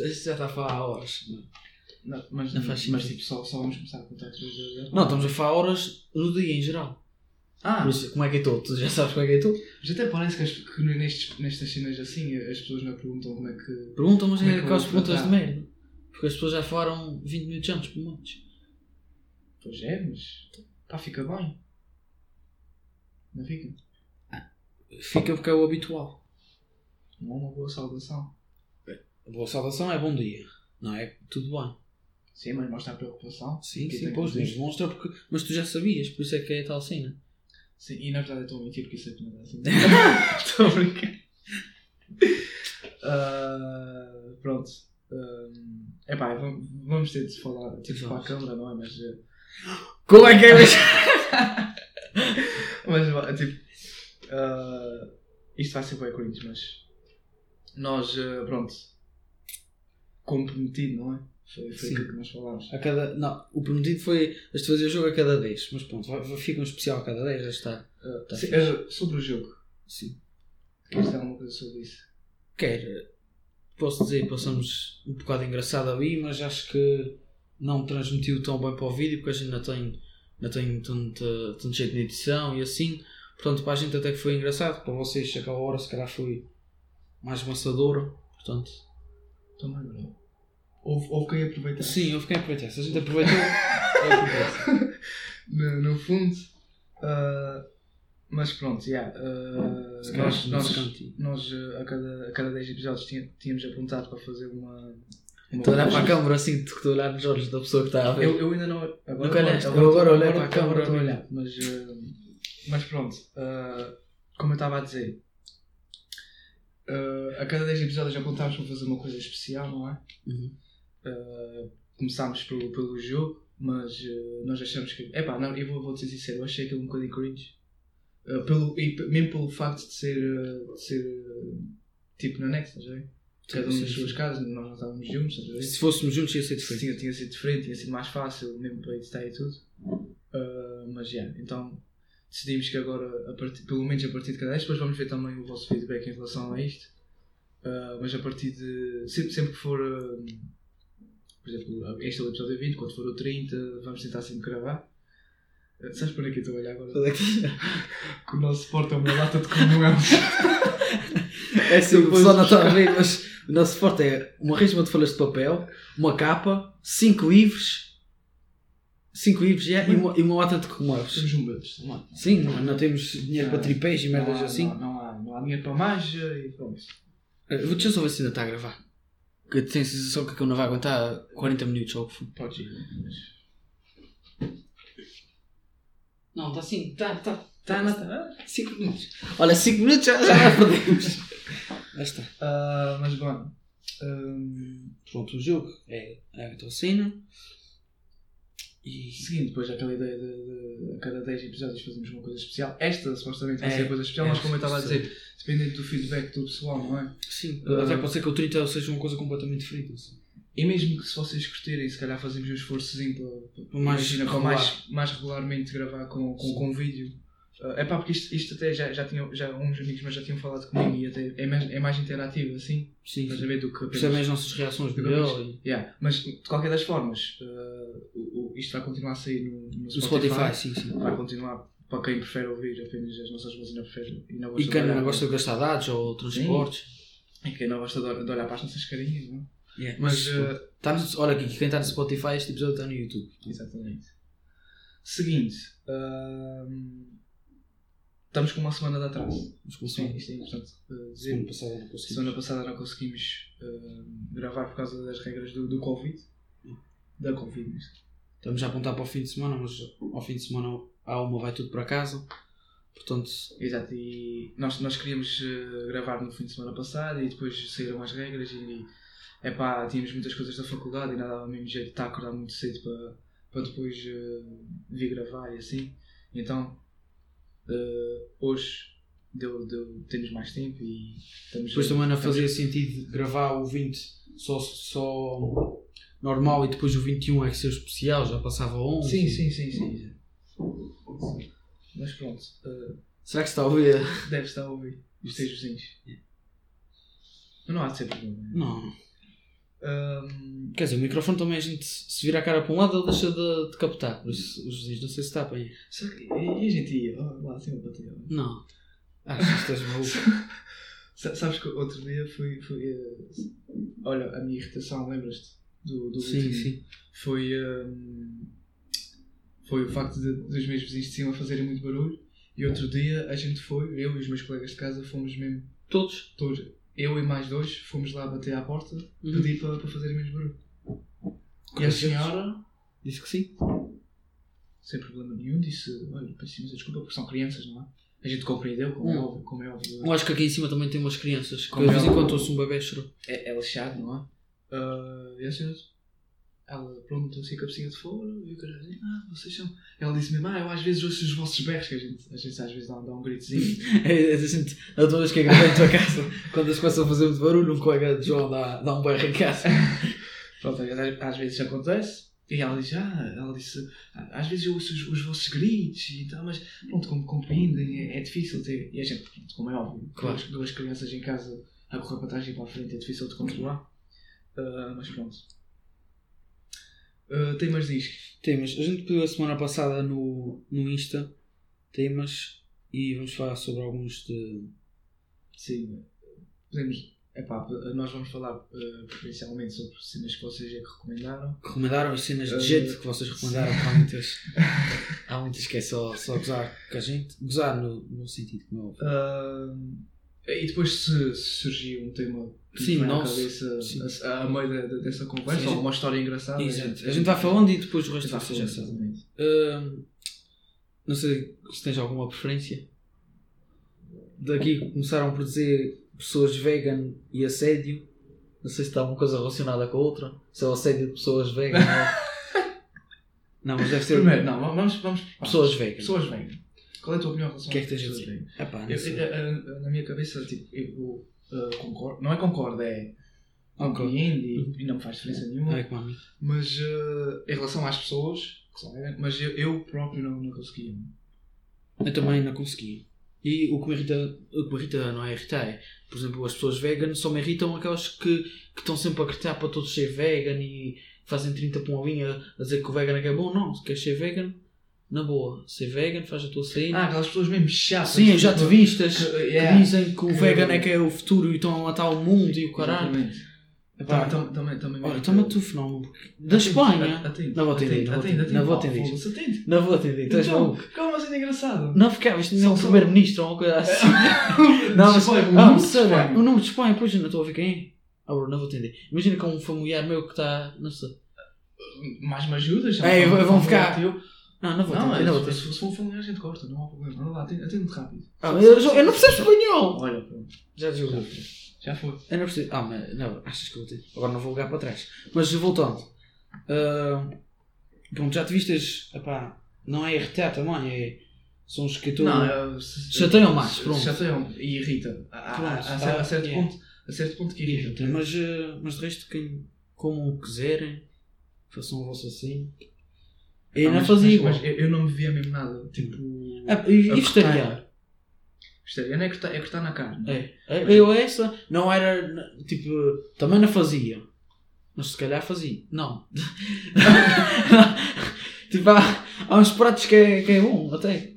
Ah, isto já está a falar há horas. Não, mas, Não faz mas tipo, só, só vamos começar a contar vezes. Não, estamos a falar horas no dia em geral. Ah, isso, como é que eu estou? Tu já sabes como é que eu estou? mas até parece que, as, que nestes, nestas cenas assim as pessoas não perguntam como é que. Perguntam, mas é é que vou perguntas de tratar? merda. Porque as pessoas já falaram 20 minutos antes, por montes. Pois é, mas. pá, fica bem. Não fica? Fica porque é o habitual. Não é uma boa saudação. Boa saudação é bom dia. Não é? Tudo bem. Sim, mas mostra a preocupação. Sim, sim, pois, mas demonstra porque. Mas tu já sabias, por isso é que é tal cena. Sim, e na verdade eu estou a mentir porque isso é que não é assim. Estou a brincar. Ah, pronto. É epá, vamos, vamos ter de falar tipo, para a câmara, não é? Mas, eh, Como é que é mas vá, tipo, ah, isto vai ser bem cringe, mas nós, eh, pronto, como prometido, não é? Foi, foi aquilo que nós falámos. A cada. Não, o prometido foi as de fazer o jogo a cada 10. Mas pronto, vai, vai- fica um especial a cada 10, já está. Tá sim, ah, sobre o jogo, Sim. queres dizer alguma coisa sobre isso? Quer, posso dizer, passamos um bocado engraçado ali, mas acho que não transmitiu tão bem para o vídeo porque a gente ainda tem, ainda tem tanto, tanto jeito na edição e assim. Portanto, para a gente até que foi engraçado, para vocês aquela hora se calhar foi mais maçadora. Portanto, Também não. Houve, houve quem aproveitasse. sim, eu fiquei a aproveitar. Se a gente aproveitou, no, no fundo. ah, mas pronto, yeah, ah, Se calhar nós, nós, nós, ah, a, cada, a cada 10 episódios tínhamos apontado para fazer uma. Estou a olhar para a câmara assim, estou a olhar nos olhos da pessoa que está a ver. Eu, eu ainda não. Agora, Nunca olhaste? agora, Eu agora olhei agora para a câmara estou a olhar. Mas, mas pronto, como eu estava a dizer, ah, a cada 10 episódios apontámos para fazer uma coisa especial, não é? Uhum. Uh, começámos pelo, pelo jogo, mas uh, nós achamos que. Epá, não, eu vou, vou ser sincero, eu achei aquilo um bocadinho cringe. Uh, pelo, e mesmo pelo facto de ser, uh, de ser uh, tipo na Next, estás a ver? Cada um Sim, nas sim, suas sim. casas, nós não estávamos juntos, estás a ver? Se fôssemos juntos ia ser diferente. Tinha, tinha sido diferente, tinha sido mais fácil, mesmo para editar e tudo. Uh, mas já, então decidimos que agora, a partir, pelo menos a partir de cada vez, depois vamos ver também o vosso feedback em relação a isto. Uh, mas a partir de. Sempre, sempre que for. uh, por exemplo, este é o episódio 20, quando for o 30, vamos tentar sempre gravar. Uh, sabes para que eu estou a olhar agora? Qual é que- o nosso porta é uma lata de comunhão. É assim, o Depois pessoal não está a ver, mas o nosso suporte é uma resma de folhas de papel, uma capa, 5 livros, 5 livros yeah, e, uma, e uma lata de cogumelos. Temos um não há. Sim, não, não temos dinheiro para tripés e merdas não, assim. Não, não, há, não há dinheiro para magia e pronto. Eh, Vou deixa eu só ver se ainda está a gravar. Porque eu tenho a sensação que aquilo não vai aguentar 40 minutos ou o que for. Pode ir, mas. Não, está sim, está, está. Tá, não tá. 5 minutos. Olha, 5 minutos já, já perdemos. Já está. Ah, mas bom. hum, Pronto, o jogo é a Vitorcina. E. seguindo depois aquela ideia de, de a cada 10 episódios fazemos uma coisa especial. Esta supostamente vai É, ser coisa especial, é, mas como eu estava a sim. dizer, dependendo do feedback do pessoal, não é? Sim, Ah. até pode ser que o 30 seja uma coisa completamente diferente. Assim. E mesmo que se vocês curtirem, se calhar fazemos um esforçozinho para, para Mais imagina, regular. mais, mais regularmente gravar com, com, com vídeo. É pá, porque isto, isto até já, já, tinha, já uns amigos meus já tinham falado comigo e até é mais, é mais interativo assim, Sim, estás a sim. ver do que apenas- Percebem as nossas reações do que melhor. apenas- e- Yeah, Mas de qualquer das formas, uh, o- o- isto vai continuar a sair no, no Spotify. Spotify, sim, sim. Vai continuar para quem prefere ouvir apenas as nossas vozes e não prefere e não E gosta quem de olhar não gosta de gastar dados ou transportes. e quem não gosta de de olhar para as nossas carinhas, não? Yeah. Mas, Mas, uh, tá no- olha aqui, quem está no Spotify, este episódio está no YouTube. exatamente. Seguinte, um, estamos com uma semana de atraso. Com Sim, isto é importante uh, dizer. Semana passada não conseguimos. Semana passada não conseguimos uh, gravar por causa das regras do, do Covid. Da Covid, isto. Estamos a apontar para o fim de semana, mas ao fim de semana a uma vai tudo para casa. Portanto, Exato, e nós, nós queríamos eh, gravar no fim de semana passado e depois saíram as regras e epá, tínhamos muitas coisas da faculdade e nada dava mesmo jeito de estar a acordar muito cedo para, para depois eh, vir gravar e assim. Então eh, hoje deu, deu, temos mais tempo e estamos depois também não fazia sentido gravar o 20 só, só normal e depois o 21 é que ser especial, já passava 11. Sim, sim, sim, sim. Mas pronto, eh, Será que se está a ouvir? deve estar a ouvir os teus vizinhos. Não há de ser problema. Não. Quer dizer, o microfone também a gente se vira a cara para um lado ele deixa de, de captar. Por isso os vizinhos não sei se tapam aí. será que. E a gente ia? Lá acima para ti. Não. Acho que estás maluco. Sa- Sabes que outro dia fui. fui eh, olha, a minha irritação, lembras-te? Do, do sim, último? sim. Foi. ahm, foi o facto de, dos meus vizinhos de cima fazerem muito barulho. E outro dia a gente foi, eu e os meus colegas de casa, fomos mesmo Todos. todos, eu e mais dois, fomos lá bater à porta, Uhum. pedir para, para fazerem menos barulho. E a senhora, Disse que sim. sem problema nenhum, disse: Olha, peço imensa desculpa, porque são crianças, não é? A gente compreendeu, como é Hum. óbvio. Como é óbvio. Eu acho que aqui em cima também tem umas crianças. Que de vez em ela- quando ouço um bebê chorar. É, ela chega, não é? Ah, e a senhora, ela pronto, assim a cabecinha de fora, e o cara assim, ah, vocês são. Ela disse mesmo, ah, eu às vezes ouço os vossos berros, que a gente, a gente às vezes dá, dá um gritozinho. É, a gente, a toda vez que é gravei em tua casa, quando eles começam a fazer muito barulho, um colega de João dá, dá um berro em casa. pronto, às, vezes acontece. E ela disse, ah, ela disse, "Ah, às vezes eu ouço os, os vossos gritos e tal, mas pronto, como compreendem, é, é difícil ter. E a gente, pronto, como é óbvio, Claro. duas, duas crianças em casa a correr para trás e para a frente é difícil de controlar. Ah, mas pronto. Ah, temas diz. Temas. A gente pediu a semana passada no, no Insta temas e vamos falar sobre alguns de. Sim, podemos. Epá, nós vamos falar uh, preferencialmente sobre cenas que vocês é que recomendaram. que recomendaram as cenas de Eh, jeito que vocês recomendaram. que Há muitas, há muitas que é só, só gozar com a gente. Gozar no, no sentido é óbvio. Uh, e depois, se, se surgir um tema que Sim, não, cabeça sim. a, a meio da- da- dessa conversa, Sim, a ou gente- uma história engraçada, Exato. A gente vai falando e depois o a resto gente vai vocês já sabem. exatamente. Hum, não sei se tens alguma preferência. Daqui começaram por dizer pessoas vegan e assédio. Não sei se está uma coisa relacionada com a outra. Se é o assédio de pessoas vegan ou... Não, mas deve ser Primeiro, não, vamos. vamos pessoas vegan. Pessoas vegan. Qual é a tua opinião em relação O que é que tens a dizer? Epá, eu- eu- na minha cabeça, tipo, eu uh, concordo. Não é concordo, é. Compreendo Uhum. e, não faz diferença nenhuma. É como a mim. Mas uh, em relação às pessoas que são vegan, mas eu, eu próprio não, não conseguia. Eu também não consegui. E o que me irrita, o que me irrita não é irritar, é, por exemplo, as pessoas vegan só me irritam aquelas que, que estão sempre a gritar para todos ser vegan e fazem 30 para uma linha a dizer que o vegan é que é bom. Não, se queres ser vegan, na boa, ser vegan, faz a tua cena. Ah, aquelas pessoas mesmo chatas. Sim, os tipo, ativistas que- que yeah. dizem que o Que- vegan é que é o futuro e estão a matar o mundo e o caralho. Exatamente. Também, também, Olha, toma tu fenómeno. Da Espanha. Não vou atender, não vou atender, não vou atender. Atende. Não vou atender, estás Então, maluco. que é uma cena engraçada. Não ficava, isto não é um só- primeiro-ministro ou uma coisa assim. Não, mas o ah, número de sabe, Espanha. o pois não estou a ver quem é. Ah, não vou atender. Imagina que é um familiar meu que está. Não sei. Mais me ajudas? É, vão- ficar-. Não, não vou Não, vou mas atender. se for um a gente corta, não há problema. Anda lá, atende rápido. Ah, eu, eu não percebo espanhol! Olha, pronto. Já desligou. Já foi. Eu não percebo. Ah, mas não, achas que eu vou ter. Agora não vou ligar para trás. Mas voltando. Ah, pronto, já te vistes. Epá, não é irritar também, é. São os que tu. Não, Chateiam mais, pronto. Chateiam e irrita. A, a, tá, certo yeah. ponto, a certo ponto que irrita. irrita. Mas, ah, mas de resto, quem. Como quiserem, façam o vosso assim. Eu não mas- fazia mas- igual. mas eu, eu não me via mesmo nada. Tipo. Ah, e, a vegetariano? é cortar, é cortar na carne. É. É, Eu essa não era. Tipo, também não fazia. Mas se calhar fazia. Não. tipo, há, há uns pratos que é, que é bom, até.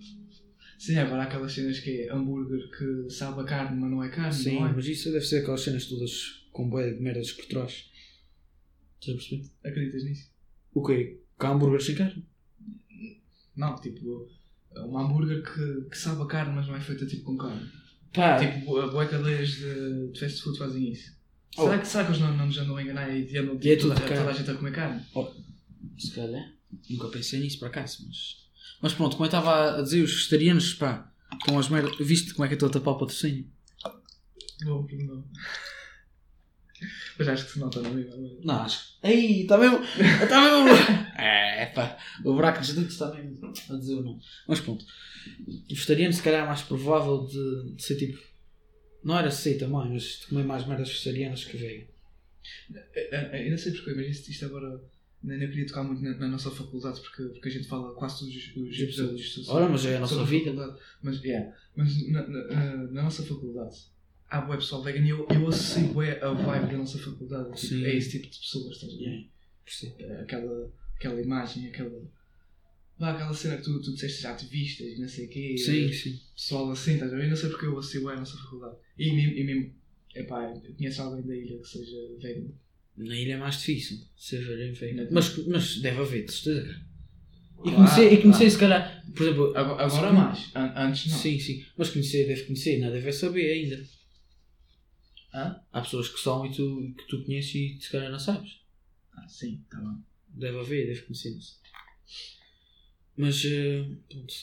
Sim, agora há aquelas cenas que é hambúrguer que sabe a carne, mas não é carne. Sim, não é? mas isso deve ser aquelas cenas todas com bué de merdas por trás. Perceber? Acreditas nisso? O quê? Que há hambúrguer sem carne? Não, tipo, um hambúrguer que, que sabe a carne, mas não é feita tipo com carne. Pá, Tipo, boas cadeias de, de fast food fazem isso. Oh. Será, que, será que eles não, não nos andam a enganar e andam E é toda, de toda a gente a comer carne? se calhar. Nunca pensei nisso por acaso, mas. Mas pronto, como eu estava a dizer, os vegetarianos, pá, estão as merdas. Viste como é que eu estou a tapar o patrocínio? Não, não. Mas acho que se nota, não é? Não, acho que. Ei, está mesmo. Está mesmo. É, pá. O buraco dos dentes está mesmo a dizer o nome. Mas pronto. O vegetariano, se calhar, é mais provável de, de ser tipo. Não era sei também, mas de comer mais merdas vegetarianas que vegan. Eu não sei porquê, mas isto, isto agora. Eu queria tocar muito na, na nossa faculdade porque, porque a gente fala quase todos os, os episódios Ora, mas é a nossa vida. faculdade. Mas, yeah, mas na- na- na nossa faculdade há bué pessoal vegan e eu, eu associo bué a vibe da nossa faculdade. Tipo, Sim. é esse tipo de pessoas, estás a ver? Yeah. Percebo. É Aquela, aquela imagem, aquela. Vá, aquela cena que tu, tu disseste já ativistas e não sei o quê. Sim, sim. Pessoal assim, estás a ver? Eu não sei porque eu associo bué a nossa faculdade. E, mesmo- e mesmo, epá, conheço alguém da ilha que seja vegan. Na ilha é mais difícil ser vegan. Não. Mas, mas deve haver, de certeza. E Claro, conhecer, e conhecer claro. se calhar, por exemplo, Agora, agora Sim. mais. An- antes não. Sim, sim. Mas conhecer, deve conhecer, não deve saber ainda. Hã? Há pessoas que são e tu, que tu conheces e se calhar não sabes. Ah, sim, tá bom. Deve haver, deve conhecer isso. Mas, eh, pronto.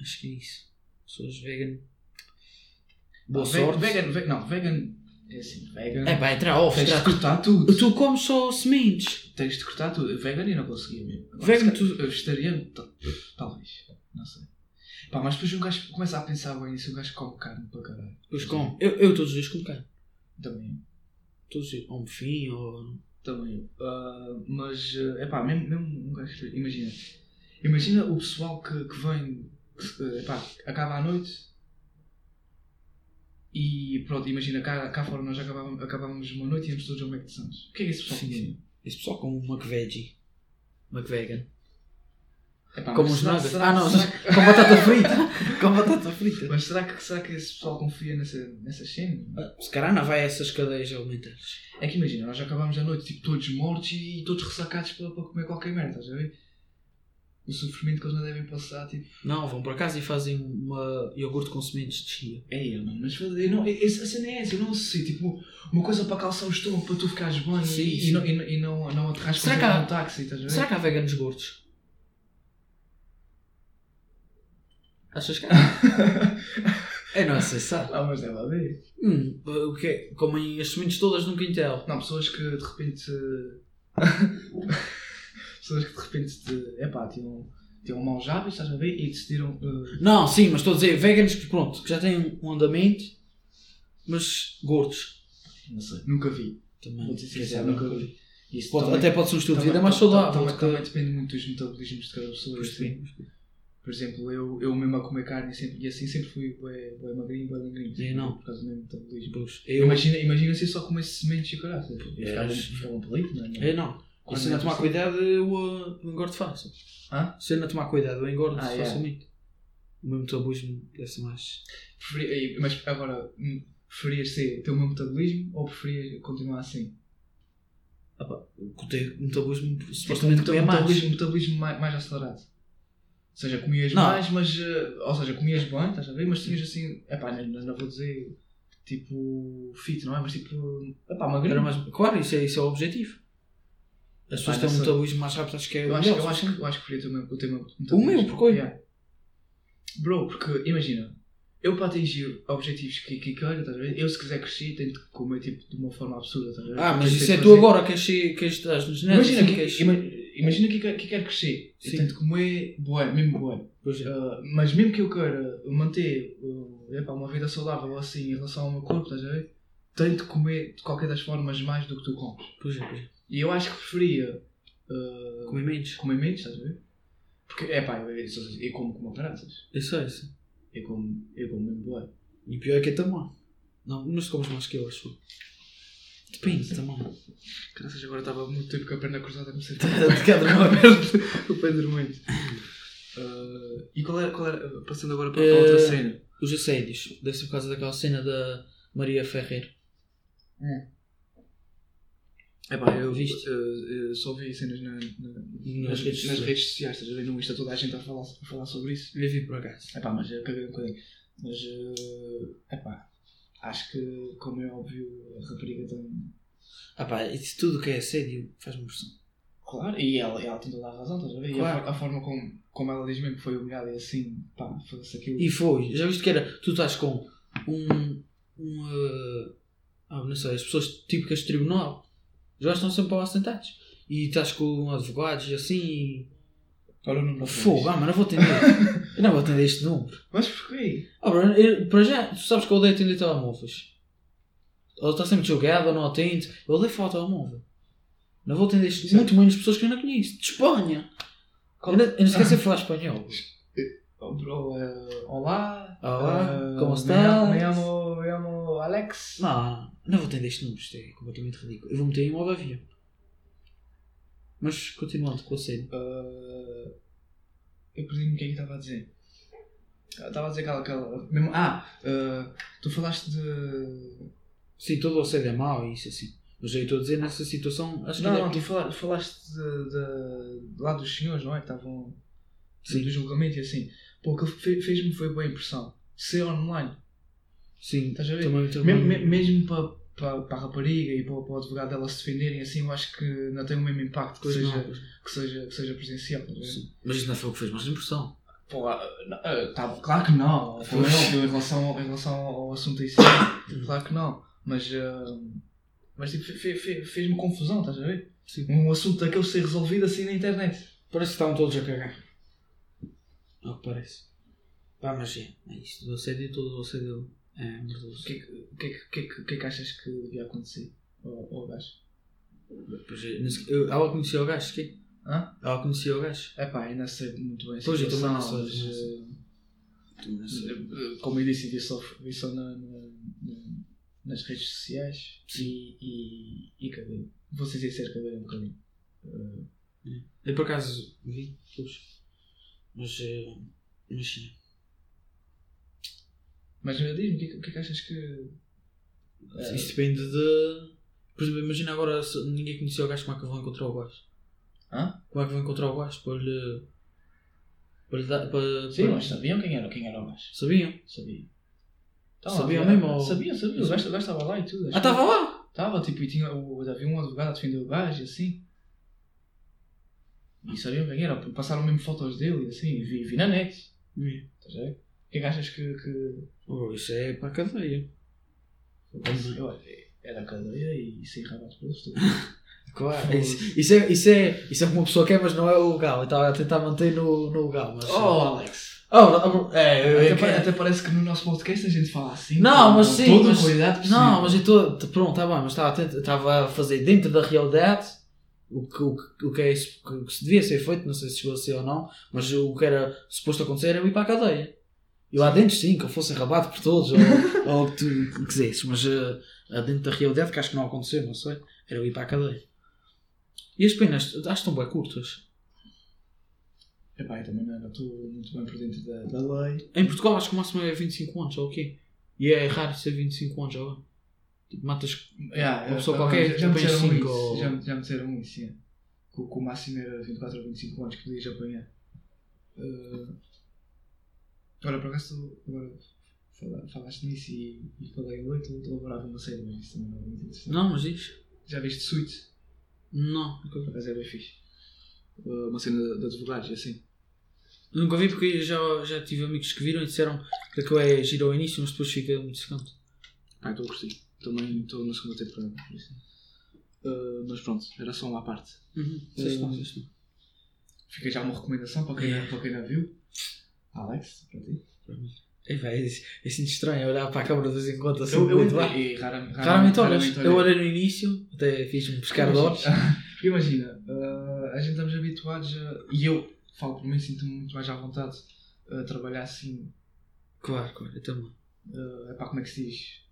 Acho que é isso. Pessoas vegan. Boa Ve- sorte. Vegan, ve- não, vegan. É assim, vegan. É pá, entra ovos, tens de cortar tudo. Tu comes só sementes. Tens de cortar tudo. Vegan eu não conseguia mesmo. Agora, Vegan calhar, Vegetariano, ta- talvez. Não sei. Pá, mas depois um gajo começa a pensar bem nisso. Um gajo come carne para caralho. Depois como. Eu, eu todos os dias como carne. Também. Todos os dias. Ou um fim, ou. Também eu. Ah, mas, é pá, mesmo, mesmo um gajo. Imagina. Imagina o pessoal que, que vem. Que, epá, acaba à noite. E pronto, imagina cá, cá fora nós acabávamos, acabávamos uma noite e íamos todos ao Mac de Santos. O que é que esse pessoal Sim, sim. Esse pessoal come um McVeggie. McVegan. Epá, Como os será- será- Ah não, será com batata frita. com batata frita. Mas será que, será que esse pessoal confia nessa, nessas cenas? Ah, Se calhar não vai a essas cadeias alimentares. É que imagina, nós acabámos a noite tipo, todos mortos e todos ressacados para, para comer qualquer merda, estás a ver? O sofrimento que eles não devem passar, tipo. Não, vão para casa e fazem uma iogurte com sementes de chia. É, mano, mas eu não, esse- a cena é essa, eu não sei, tipo, uma coisa para calçar o estômago para tu ficares bem Sim, e, sim. e não, e, e não, não aterras Será com um táxi, estás a ver? Será que há veganos gordos? Achas que? Eu não sei, sabe? Ah, mas deve haver. Hum, o que é? Comem as sementes todas num quintal. Não, pessoas que de repente. pessoas que de repente. Te, epá, tinham, tinham maus hábitos, estás a ver? E decidiram. eh, Não, sim, mas estou a dizer veganos que pronto, que já têm um andamento, mas gordos. não sei, nunca vi. Também. Vou dizer sincero, nunca vi. Isso Pode- também- até pode ser um estilo de vida mais saudável. Também, também depende muito dos metabolismos de cada pessoa. Pois assim. Por exemplo, eu, eu mesmo a comer carne sempre, e assim sempre fui bué, bué magrinho, bué lingrinho. Eu não. Por causa do meu metabolismo. Pois, eu, Imagina, imagina se eu só comesse sementes e caralho. É, ficava, um palito, não é? eu não. Quando E se não é tomar cuidado, eu, uh, engordo fácil. Hã? Se eu não tomar cuidado, eu engordo Ah, é. facilmente. O meu metabolismo deve ser mais. Preferia- mas agora, hum, preferias ser, ter o meu metabolismo ou preferias continuar assim? Ah, pá, o teu metabolismo um supostamente comia mais. metabolismo, mais acelerado. Ou seja, comias Não. mais, mas. eh, Ou seja, comias bem, estás a ver? Mas tinhas assim. Epá, não, não vou dizer tipo fit, não é? Mas tipo. Epá, magrinho. Era mais... Claro, isso é, isso é o objetivo. As pessoas têm um metabolismo mais rápido, acho que é Eu acho, eu, acho, que- eu acho que preferia o meu, o. O meu, porquê? Yeah. Bro, porque imagina, eu para atingir objetivos que, que quero, estás a ver? Eu se quiser crescer tenho de comer tipo, de uma forma absurda, estás a ver? Ah, mas isso é tu agora, queres ser- queres estar nos netos, Imagina, assim, que, ima- imagina que, que, que quero crescer. Sim. Tenho de comer bué, mesmo é. Uh, mas mesmo que eu queira manter uh, epá, uma vida saudável assim em relação ao meu corpo, estás a ver? Tenho de comer de qualquer das formas mais do que tu comes. Pois é, pois é. E eu acho que preferia uh, Comer menos. comer menos, estás a ver? Porque, é pá, eu, eu, eu como como caraças. Eu sei, eu sei. Eu como, eu como mesmo bué. E pior é que é tamanho. Não, mas tu comes mais que eu, acho. Depende, tamanho. Caraças, agora estava muito tempo com a perna cruzada me sentir. De cada uma. o pé dormente. Uh, e qual era, qual era, passando agora para, para outra cena. Os assédios. Deve ser por causa daquela cena da Maria Ferreira. É pá, eu, Viste? uh, eu só vi cenas na, na- Nas redes nas sociais. redes sociais, estás a ver? No Insta toda a gente a falar, a falar sobre isso. Eu vi por acaso. É pá, mas eu caguei um bocadinho. Mas, é pá, acho que, como é óbvio, a rapariga tem. Ah pá, isso tudo que é assédio faz-me impressão. Claro, e ela, ela tem toda a razão, estás a ver? E a, Claro. a forma como, como ela diz mesmo que foi humilhada e assim, pá, foda-se aquilo. E foi. Já viste que era. Tu estás com um. um uh, ah, não sei, as pessoas típicas de tribunal. Já estão sempre lá sentados. E estás com advogados e assim. E... Olha o número Fogo, ah, mas não vou atender. eu não vou atender este número. Mas porquê? Ah, Bruno, eu- para já, tu sabes que eu odeio atender telemóveis. Ou está sempre jogado ou não atende. Eu odeio falar ao telemóvel. Não vou atender este, Sim. muito menos pessoas que eu não conheço. De Espanha. Eu não, eu não esqueci de falar espanhol. Oh, bro, eh, olá. Olá, eh, como está? Me amo, me amo Alex. Não, não vou ter este número, isto é completamente ridículo. Eu vou meter em modo avião. Mas continuando com a série. Eh, eu perdi-me o que é que estava a dizer. Ah, Estava a dizer aquela. aquela mesmo, ah, eh, tu falaste de. Sim, todo o assédio é mau e isso assim. Mas eu estou a dizer nessa situação, acho que Não, não, é tu fala- falaste de, de- de lá dos senhores, não é? Que estavam. Sim. Do julgamento e assim. Pô, o que fe- fez-me foi boa impressão. Ser online. Sim, Estás a ver? também, também. Mesmo, me- mesmo para, para, para a rapariga e para, para o advogado dela se defenderem assim, eu acho que não tem o mesmo impacto que seja, não, não. que, seja, que seja presencial. ver? Sim. Mas isso não foi o que fez mais impressão. Pô, ah, não, ah, tá, claro que não. Óbvio em relação, ao- em relação ao assunto em si. claro que não. Mas, ah, mas tipo, fe- fe- fez-me confusão, estás a ver? Sim. Um assunto daquele ser resolvido assim na internet. Parece que estavam todos a cagar. É o que parece. Pá, mas é, é isto. O assédio, todo o assédio é O que, é que- o que, é que- é que- é achas que devia acontecer ao, ao gajo? Pois é, eu- Ela conhecia o gajo, que Hã? Ela conhecia o gajo. É pá, ainda sei muito bem Pois, eu também não sei, eh, eh, como eu disse, vi só, vi só na, na- na- nas redes sociais e, e, e caguei. Vou ser sincero, um bocadinho. Eh, Eu por acaso vi, pois. Mas. eh, Mas sim. Mas diz-me, o que, é que- é que achas que. eh, Isso depende de. Por exemplo, imagina agora se ninguém conhecia o gajo, como é que vou encontrar o gajo? Hã? Como é que vou encontrar o gajo? Para lhe. Para lhe dar. Para, Sim, para- mas sabiam quem era, quem era o gajo. Sabiam? Sabia. Sabiam mesmo, ou- Sabia, sabia. O gajo, o gajo estava lá e tudo. Ah, estava lá! Estava, tipo, e tinha, o, havia um advogado a defender o gajo e assim. E sabiam quem era, passaram mesmo fotos dele e assim, e vi, vi na net. Hum. Estás a ver? Que é que achas que. que... Oh, isso é para a cadeia. Eu, é da cadeia e sem rabatos pelos tudo. Claro. Isso, isso, é, isso, é, isso é como uma pessoa quer, mas não é o legal. Eu estava a tentar manter no, no legal. Mas, Oh, Alex! Oh, é, eu- Até, eu- pa- até parece que no nosso podcast a gente fala assim. Não, com- mas com sim, Toda mas- a qualidade possível. Não, mas eu estou. Pronto, está bem, mas estava a, a fazer dentro da realidade o que, o, que, o que, é, isso- que, que se devia ser feito, não sei se chegou a ser ou não, mas o que era suposto acontecer era eu ir para a cadeia. E lá dentro, sim, que eu fosse enrabado por todos, ou, ou o que tu quisesses, mas eh, dentro da realidade, que acho que não aconteceu, não sei, era eu ir para a cadeia. E as penas, acho que estão bem curtas. Epá, eu também não estou muito bem por dentro da, da lei. Em Portugal, acho que o máximo é 25 anos, ou o quê? E é raro ser 25 anos, ou Tipo, matas. Yeah, Uma pessoa ah, qualquer já, já me que disseram apanhe isso. cinco ou- Já, me- já me disseram isso, yeah. que, o- máximo era 24 ou 25 anos que podias apanhar. Ah, Olha, por acaso, agora fala- falaste nisso e, e falei a noite, eu elaborava uma série, mas isso também não é muito interessante. Não, mas diz. Já viste Suits? Não, Por acaso é bem fixe. Ah, uma cena de advogados, assim. Nunca vi porque já, já tive amigos que viram e disseram que aquilo é giro ao início, mas depois fica muito secante. Ah, a curtir. Também estou na segunda temporada. Ah, mas pronto, era só uma parte. Uhum. Sei lá. Fica já uma recomendação para quem, Yeah. para quem não viu. Alex, para ti. É, vai, é, é assim estranho olhar para a câmara de vez em quando assim. Eu, eu, muito lá. e rara- raramente, Raramente olhas. raramente Eu olhei. no início, até fiz-me pescar de olhos. Porque imagina, ah, a gente estamos habituados a. E eu, falo por mim, sinto-me muito mais à vontade a trabalhar assim. Claro, claro, eu também. Uh, epá, como é que se diz?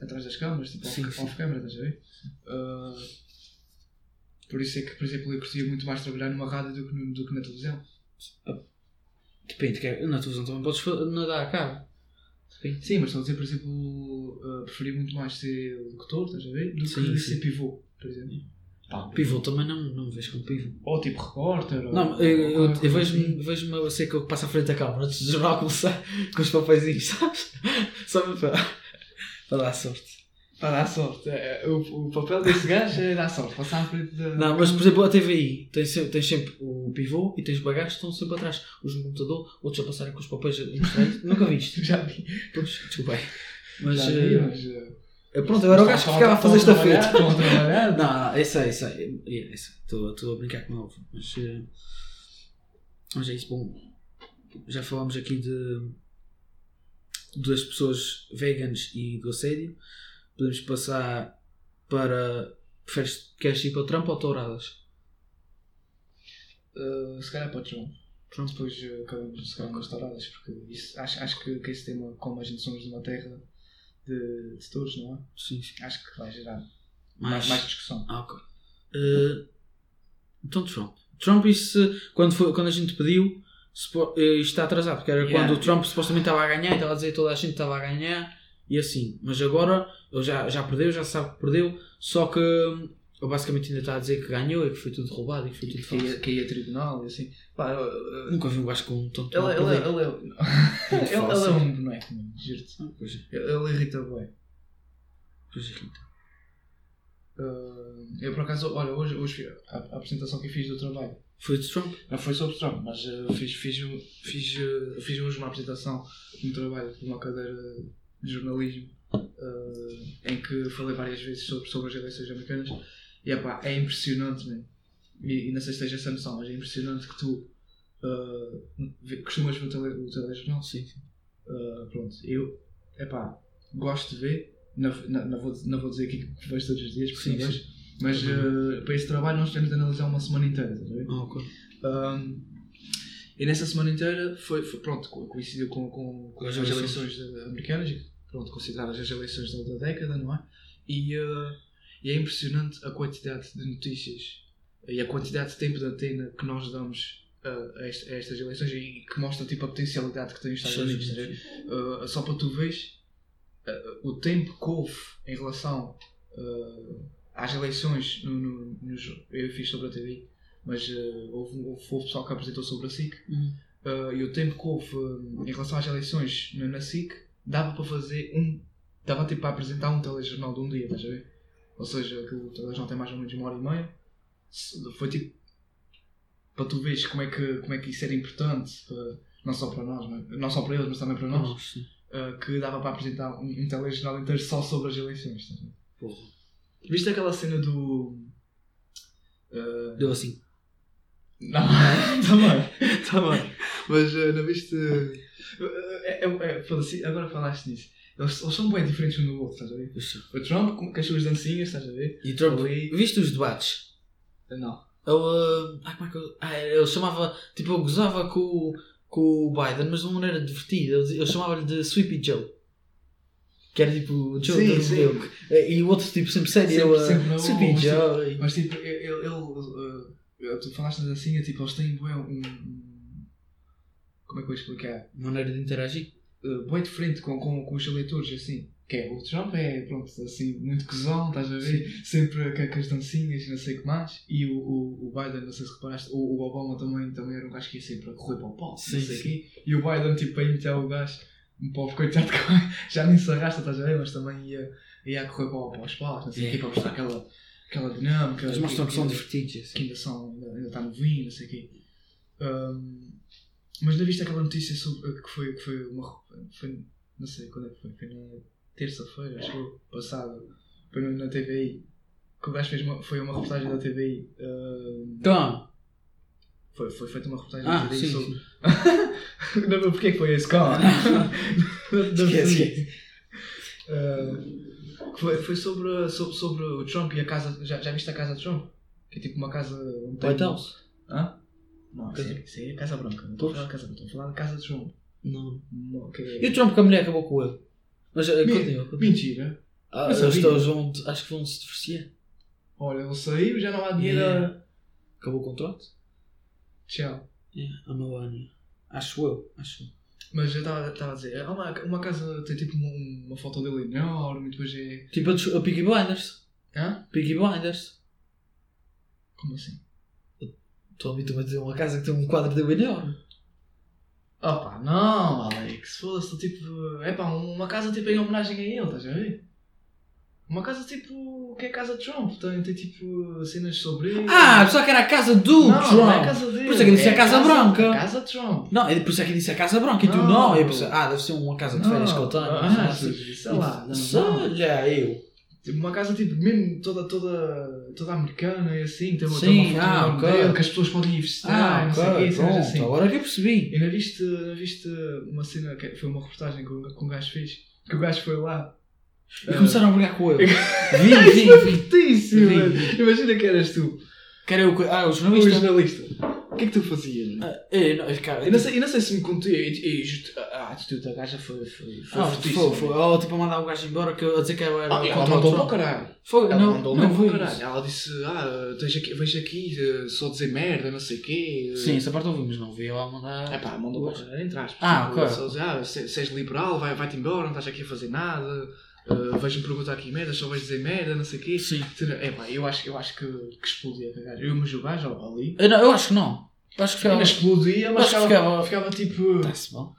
Atrás das câmaras, tipo Sim, off, off câmara, estás a ver? Ah, por isso é que, por exemplo, eu curtia muito mais trabalhar numa rádio do que, no- do que na televisão. Depende, que é- na televisão também podes nadar a. Depende. Sim, mas estou a dizer, por exemplo, uh, preferia muito mais ser locutor, estás a ver? Do Sim, que sim. ser pivô, por exemplo. Pá, Pivô também não, não me vejo como pivô. Ou tipo repórter. ou- Não, eu, eu, ou eu qualquer coisa vejo-me vejo a ser que eu passo à frente da câmara antes do jornal começar com os papeizinhos, sabes? Só para, para dar sorte. Para dar sorte. É, o, o papel desse gajo é dar sorte, passar à frente da. Não, mas por exemplo a TVI tens, tens sempre o pivô e tens bagagens que estão sempre atrás. No computador, outros a passarem com os papéis a mostrar. Nunca viste? Já vi. Pois, desculpa aí. Mas, já vi, eh, mas. uh, eh, pronto, eu era o gajo que ficava a fazer esta feita. Não, não, eu sei, eu sei. Estou a brincar com o novo. Mas, eh, mas é isso. Bom, já falámos aqui de das pessoas veganas e do assédio. Podemos passar para. Preferes, queres ir para o Trump ou touradas? Uh, se calhar para o João. Pronto, depois eh, acabamos se calhar nas touradas, porque isso, acho, acho que, que esse tema, como a gente somos de uma terra de, de touros, não é? Sim, sim. Acho que vai gerar Mais- mais, mais discussão. Ah, ok. Eh, então, Trump. Trump, isso, quando, foi, quando a gente pediu, eh, isto está atrasado, porque era Yeah. quando o Trump supostamente estava a ganhar e estava a dizer que toda a gente estava a ganhar e assim. Mas agora ele já, já perdeu, já sabe que perdeu, só que hum, ele basicamente ainda está a dizer que ganhou e que foi tudo roubado e que foi tudo Que falso. ia, que ia a tribunal e assim. Pá, eu- eu- Nunca vi um gajo com um tanto ele, ele, ele, ele, ele, ele é um boneco, mano, juro-te. Ah, pois é, Ele, ele irrita bué. pois é, então. Uh, eu por acaso, olha, hoje, hoje a, a apresentação que eu fiz do trabalho Foi de Trump? não foi sobre Trump, mas uh, fiz, fiz, um- fiz, uh, fiz hoje uma apresentação no trabalho de uma cadeira de jornalismo uh, em que falei várias vezes sobre, sobre as eleições americanas e epá, é impressionante, man. E, e não sei se tens essa noção, mas é impressionante que tu uh, costumas ver o, tele, o telejornal. Sim, sim. Uh, pronto, eu epá, gosto de ver, não, não, não, vou, não vou dizer aqui que vejo todos os dias, porque Sim, não vejo, mas para esse trabalho nós temos de analisar uma semana inteira, estás a ver? Ah, ok. Um, e nessa semana inteira foi, foi pronto, co- coincidiu com, com, com As as eleições. eleições eh, americanas, pronto, consideradas as eleições da, da década, não é? E, uh, e é impressionante a quantidade de notícias e a quantidade de tempo de antena que nós damos uh, a, a estas eleições e que mostra tipo, a potencialidade que tem os Estados Unidos. Uh, só para tu veres o tempo que houve em relação às eleições no, no, nos- eu fiz sobre a TV, mas uh, houve, houve, houve pessoal que apresentou sobre a SIC Hum. uh, e o tempo que houve uh, em relação às eleições na, na SIC dava para fazer um dava tipo para apresentar um telejornal de um dia, estás a ver? Ou seja, que o telejornal tem mais ou menos uma hora e meia foi tipo para tu veres como é que, como é que isso era importante para- não só para nós, mas- não só para eles, mas também para nós sim. uh, que dava para apresentar um, um telejornal inteiro só sobre as eleições. Porra. Viste aquela cena do. uh, Deu assim. Não, também, também. Mas uh, não viste. uh, é, é, é, agora falaste nisso. Eles, eles são bem diferentes um do outro, estás a ver? Sei. O Trump com, com as suas dancinhas, estás a ver? E Trump, Ali- viste os debates? Não. Ele, uh, ah, como é que eu, ah, ele chamava, tipo, ele gozava com, o- com o Biden, mas de uma maneira divertida. Ele, ele chamava-lhe de Sweepy Joe. Que era tipo o Joe Sim, sim. Joke. E o outro tipo sempre sério. Sempre- ele, sempre Sweepy Joe. Mas tipo, ele. ele, tu falaste da dancinha, tipo, eles têm bué um. um- Como é que eu vou explicar? Maneira de interagir. uh, bem diferente com, com, com os eleitores, assim. Que é, o Trump é, pronto, assim, muito cozão, estás a ver? Sempre com, com as dancinhas não sei o que mais. E o, o, o Biden, não sei se reparaste, o, o Obama também, também era um gajo que ia sempre a correr para o pau, Sim, não sei o sim. quê. E o Biden, tipo, para imitar o gajo, um pobre coitado já nem se arrasta, estás a ver? Mas também ia, ia a correr para, para os paus, não sei o quê, É. para mostrar aquela, aquela dinâmica. Eles mostram que são que- divertidos. que Assim. ainda são, ainda, ainda está novinho, não sei o quê. Ahm, mas não viste aquela notícia sobre, que, foi, que foi uma. Foi, não sei quando é que foi, foi na terça-feira, acho que foi, passada. Foi na, TVI. Que o gajo fez uma, foi uma reportagem da TVI. ahm, Então, foi, foi feita uma reportagem ah, da TVI sim, sobre. sim. não, mas porquê que foi esse esquece. Ah, que foi, foi sobre, sobre, sobre o Trump e a casa. Já, já viste a casa de Trump? Que é tipo uma casa. tem- White House? Hã? Não, isso Casa- é, é a Casa Branca. Não estou a falar da Casa Branca, estou a falar da Casa de João. Não. Que E é- o Trump com a mulher acabou com ele. Mas uh, Mi- continua, continua. Mentira. Ah, eles todos vão, acho que vão se divorciar. Olha, ele saiu, já não há dinheiro. Yeah. Acabou o contrato? Tchau. Yeah, a Melania. Acho eu, acho eu. Mas eu estava a dizer, há uma, uma casa tem tipo uma, uma foto dele enorme e depois é. Tipo a, dos- a Peaky Blinders. Hã? Peaky Blinders. Como assim? Estou habituado a dizer uma casa que tem um quadro dele enorme. Opa, não, Alex, foda-se, tipo. É pá, uma casa tipo em homenagem a ele, estás a ver? Uma casa tipo. que é a casa de Trump, tem, tem tipo cenas sobre ele. Ah, pensava que era a casa do não, Trump. não é a casa dele. Por isso é que disse a Casa Branca. A casa de Trump. Não, é por isso é que disse a Casa Branca e tu Não. não. Eu pensei, ah, deve ser uma casa de férias que eu tenho. Ah, não sei. lá. Olha, eu. Tipo, uma casa tipo mesmo toda, toda, toda americana e assim, tem uma, Sim, tem uma foto ah, enorme ok. dele, que as pessoas podem ir visitar, Ah, não sei o quê, pronto. assim. Agora que eu percebi. E não viste, viste uma cena, que foi uma reportagem que um gajo fez, que o gajo foi lá. E começaram a brigar com ele. Vi, Isso vi, foi vi. fortíssimo, Vi, mano. vi. Imagina que eras tu, Que era eu. Ah, o o jornalista. jornalista. que é que tu fazias? Ah, eu, não, cara, Eu não sei, eu não sei se me contei. E, a atitude da gaja foi. Foi, foi Ah, fortíssima. foi, foi. Ou tipo a mandar o gajo embora que a dizer que era Ah, ela o mandou para o caralho. Foi, Ela não, mandou não foi o caralho. Ela disse: Ah, tens aqui, vejo aqui eh, só dizer merda, não sei o quê. Sim, essa parte ouvimos, não vi ela mandar. É pá, mandou para o caralho, entre aspas. Ah, Tipo, ok. Só dizer: Ah, se, se és liberal, vai- vai-te embora, não estás aqui a fazer nada. Uh, Vejo-me perguntar aqui merda, só vais dizer merda, não sei o quê. Sim. É pá, eu acho, eu acho que, que explodia a gaja. Eu, mas o gajo ó, ali. Eu, não, eu acho que não. Eu acho que Ainda ficava. explodia, mas ficava, ficava- ficava tipo. Está-se bom.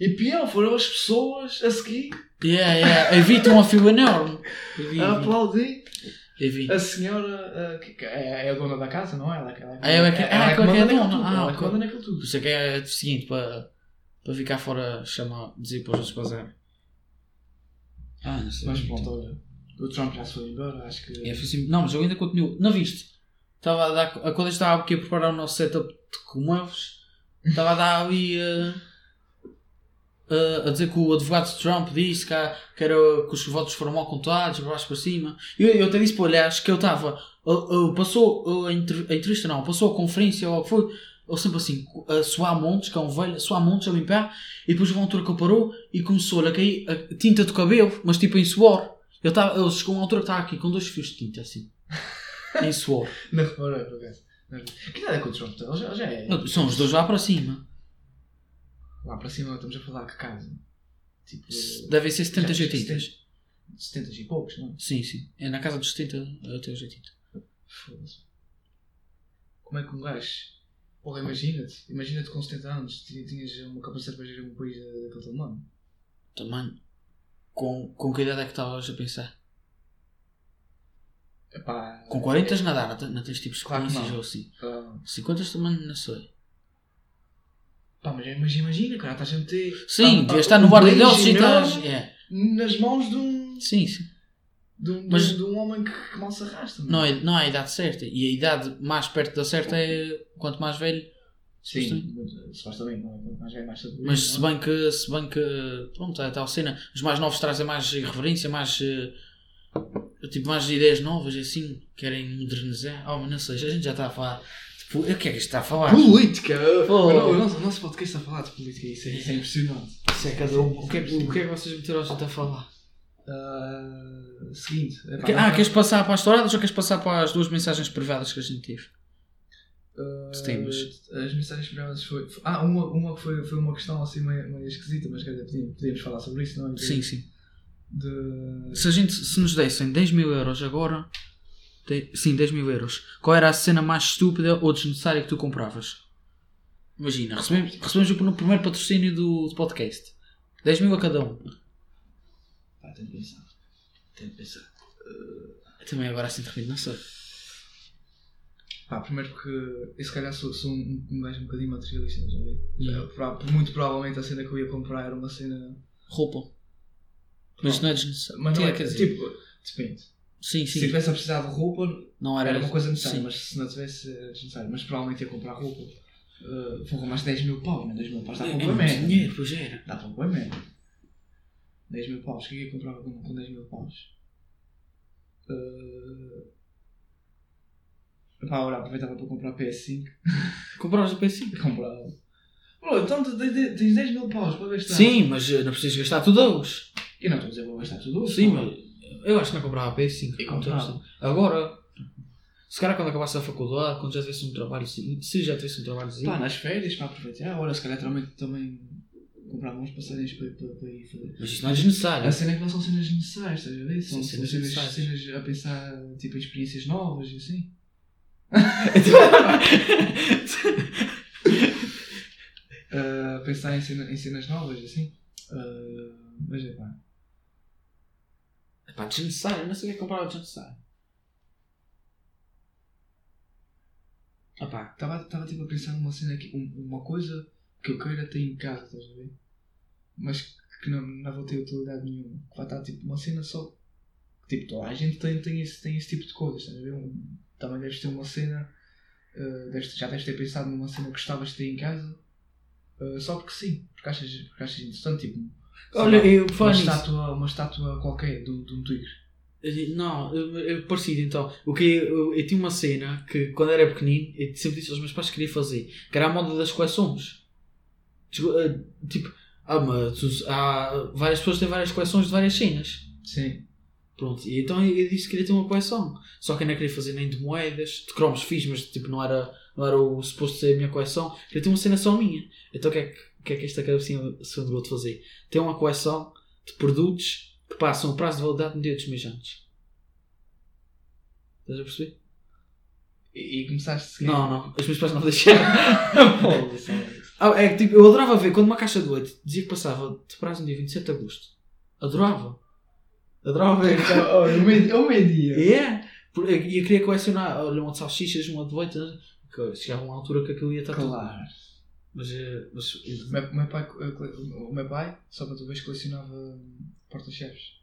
E pior, foram as pessoas a seguir, Yeah, yeah. Evita um fio enorme. A aplaudir. A senhora, uh, que, é, é a dona da casa, não é? Ela, ela, Ah, ela é que- ah, ela aquela que é manda dona. tudo, Ah, ela é que manda naquilo tudo. Isso é que é o seguinte, para, para ficar fora, chama, dizer para os outros bazar. Ah, não sei. Mas pronto, olha, o Trump já se foi embora, acho que. É, Não, mas eu ainda continuo. Não viste? Estava a dar. a- Quando eu estava aqui a preparar o nosso setup de comovos, estava a dar ali. eh, eh, a dizer que o advogado de Trump disse que, há- que, era, que os votos foram mal contados, para baixo para cima. Eu, eu até disse para o Olhares que eu estava. eh, passou a entrevista, não, passou a conferência ou o que foi. Ou sempre assim, a suar montes, que é um velho, a suar montes, a limpar, e depois houve uma altura que ele parou e começou a cair a tinta do cabelo, mas tipo em suor. Ele, estava, ele chegou a uma altura que estava aqui com dois fios de tinta assim. em suor. Não reparei, por acaso. Que idade é que o Trump tem? Já, já é. Não, São os dois lá para cima. Lá para cima estamos a falar que casa. Tipo. Devem ser 70 já- 80. 70 e poucos, não é? Sim, sim. É na casa dos 70 até os 80. Foda-se. Como é que um gajo. Porra, imagina-te. Imagina-te com 70 anos. ti- Tinhas uma capacidade para gerir um país da- daquele tamanho. Tamanho. Com, com que idade é que estavas a pensar? Epá. Com 40 nadar, não te- não tens tipo Claro ou assim. Ah, 50 também não sei. pá, mas mas imagina, cara, estás a meter. Sim, ah, ah, estar no um bar país deles e estás. É. Nas mãos de um. Sim, sim. De um, de Mas- de um homem que, que mal se arrasta. Não é, não é a idade certa. E a idade mais perto da certa é quanto mais velho. Sim, supostamente, não é? Quanto mais velho, mais sabedoria, Mas se não é? bem que, se bem que, pronto, é tal cena, os mais novos trazem mais irreverência, mais, eh, tipo, mais ideias novas, assim, querem modernizar. Oh, mas não sei, a gente já está a falar, tipo, o que é que isto está a falar? Política! Pô. O no- o nosso, o nosso podcast está a falar de política, isso é, isso é impressionante. Isso é cada um. O que é, que- o que é que vocês meteram a gente a falar? Ah, seguinte. epá, não ah, tá- queres passar para as touradas ou queres passar para as duas mensagens privadas que a gente teve? Temas. As mensagens privadas foi. Ah, uma, uma que foi, foi uma questão assim meio, meio esquisita, mas quer dizer, podíamos, podíamos falar sobre isso, não é? Sim, sim. De... Se a gente, se nos dessem 10 mil euros agora, de- sim, 10 mil euros, qual era a cena mais estúpida ou desnecessária que tu compravas? Imagina, recebemos, recebemos o primeiro patrocínio do, do podcast. 10 mil a cada um. Tenho de pensar. Tenho de pensar. Também agora assim de repente, não sei. Pá, primeiro porque eu se calhar sou, sou um, um gajo um bocadinho materialista, já vi? Yeah. Ah, muito provavelmente a cena que eu ia comprar era uma cena. Roupa. Mas não é desnecessário. Mas não é, quer dizer, tipo, depende. sim, Se sim. tivesse a precisar de roupa, Não era, era, uma coisa necessária, sim. mas se não tivesse, era desnecessário. Mas provavelmente ia comprar roupa. Uh, porra, mais 10 mil paus, né? 10 mil paus dá É, para um é muito merda. dinheiro, pois era. Dá para um merda. 10 mil paus, o que é que eu comprava com, com 10 mil paus? Uh... Pá, ora, aproveitava para comprar PS5. Compravas o PS5? Comprava. Bro, então tu tens tens- tens 10 mil paus para gastar. Sim, mas eh, não precisas gastar tudo hoje. E não estou a dizer vou gastar tudo. Sim, pá. mas eu acho que não comprava PS5. E comprava. Agora, se calhar quando acabasse a faculdade, quando já tivesse um trabalho, se se já tivesse um trabalho Pá, nas férias, para aproveitar. Agora, se calhar também, também comprava uns passarinhos para, para, para ir fazer. mas isso não é desnecessário. A cena é que não são cenas necessárias, estás a ver? São, Sim, são cenas cenas, cenas a pensar tipo, em experiências novas e assim. Ah, pensar em, cena- em cenas novas e assim. Ah, mas é pá. É pá, desnecessário. Não sei o que é comprar desnecessário. Ah pá, Estava tipo a pensar numa cena um- uma coisa que eu queira ter em casa, estás a ver? Mas que não, não vou ter utilidade nenhuma. Que vai estar tipo uma cena só. Tipo, toda a gente tem, tem, esse, tem esse tipo de coisas, estás a ver? Um- também deves ter uma cena. ah, deves- já deves ter pensado numa cena que gostavas de ter em casa. ah, só porque sim, porque achas, porque achas interessante, tipo. Olha, lá, eu uma estátua, uma estátua qualquer de, um- de um tigre. Não, é parecido então. O que eu, eu tinha uma cena que quando era pequenino, eu sempre disse aos meus pais que queria fazer, que era a moda das coleções. Tipo, eh, Tipo, ah, há várias pessoas têm várias coleções de várias cenas. Sim. Pronto, e então eu disse que queria ter uma coleção. Só que eu não queria fazer nem de moedas, de cromos fiz, mas tipo, não era, não era o suposto ser a minha coleção. Queria ter uma cena só minha. Então o que é que, que, é que esta cabecinha se lembrou de fazer? Ter uma coleção de produtos que passam o prazo de validade no dia dos meus anos. Estás a perceber? E, e começaste a seguir. Não, não, os meus pais não deixaram. Ah, é que tipo, eu adorava ver quando uma caixa de leite dizia que passava de prazo no dia 27 de agosto. Adorava. Adorava ver. Então, é o meio- é o meio-dia. E é. Por- E eu queria colecionar, olha, uma de salsichas, uma de leite, né? que chegava uma altura que aquilo ia estar. Claro. Mas, eh, mas O meu, meu pai, o meu pai, só para tu veres, colecionava porta-chaves.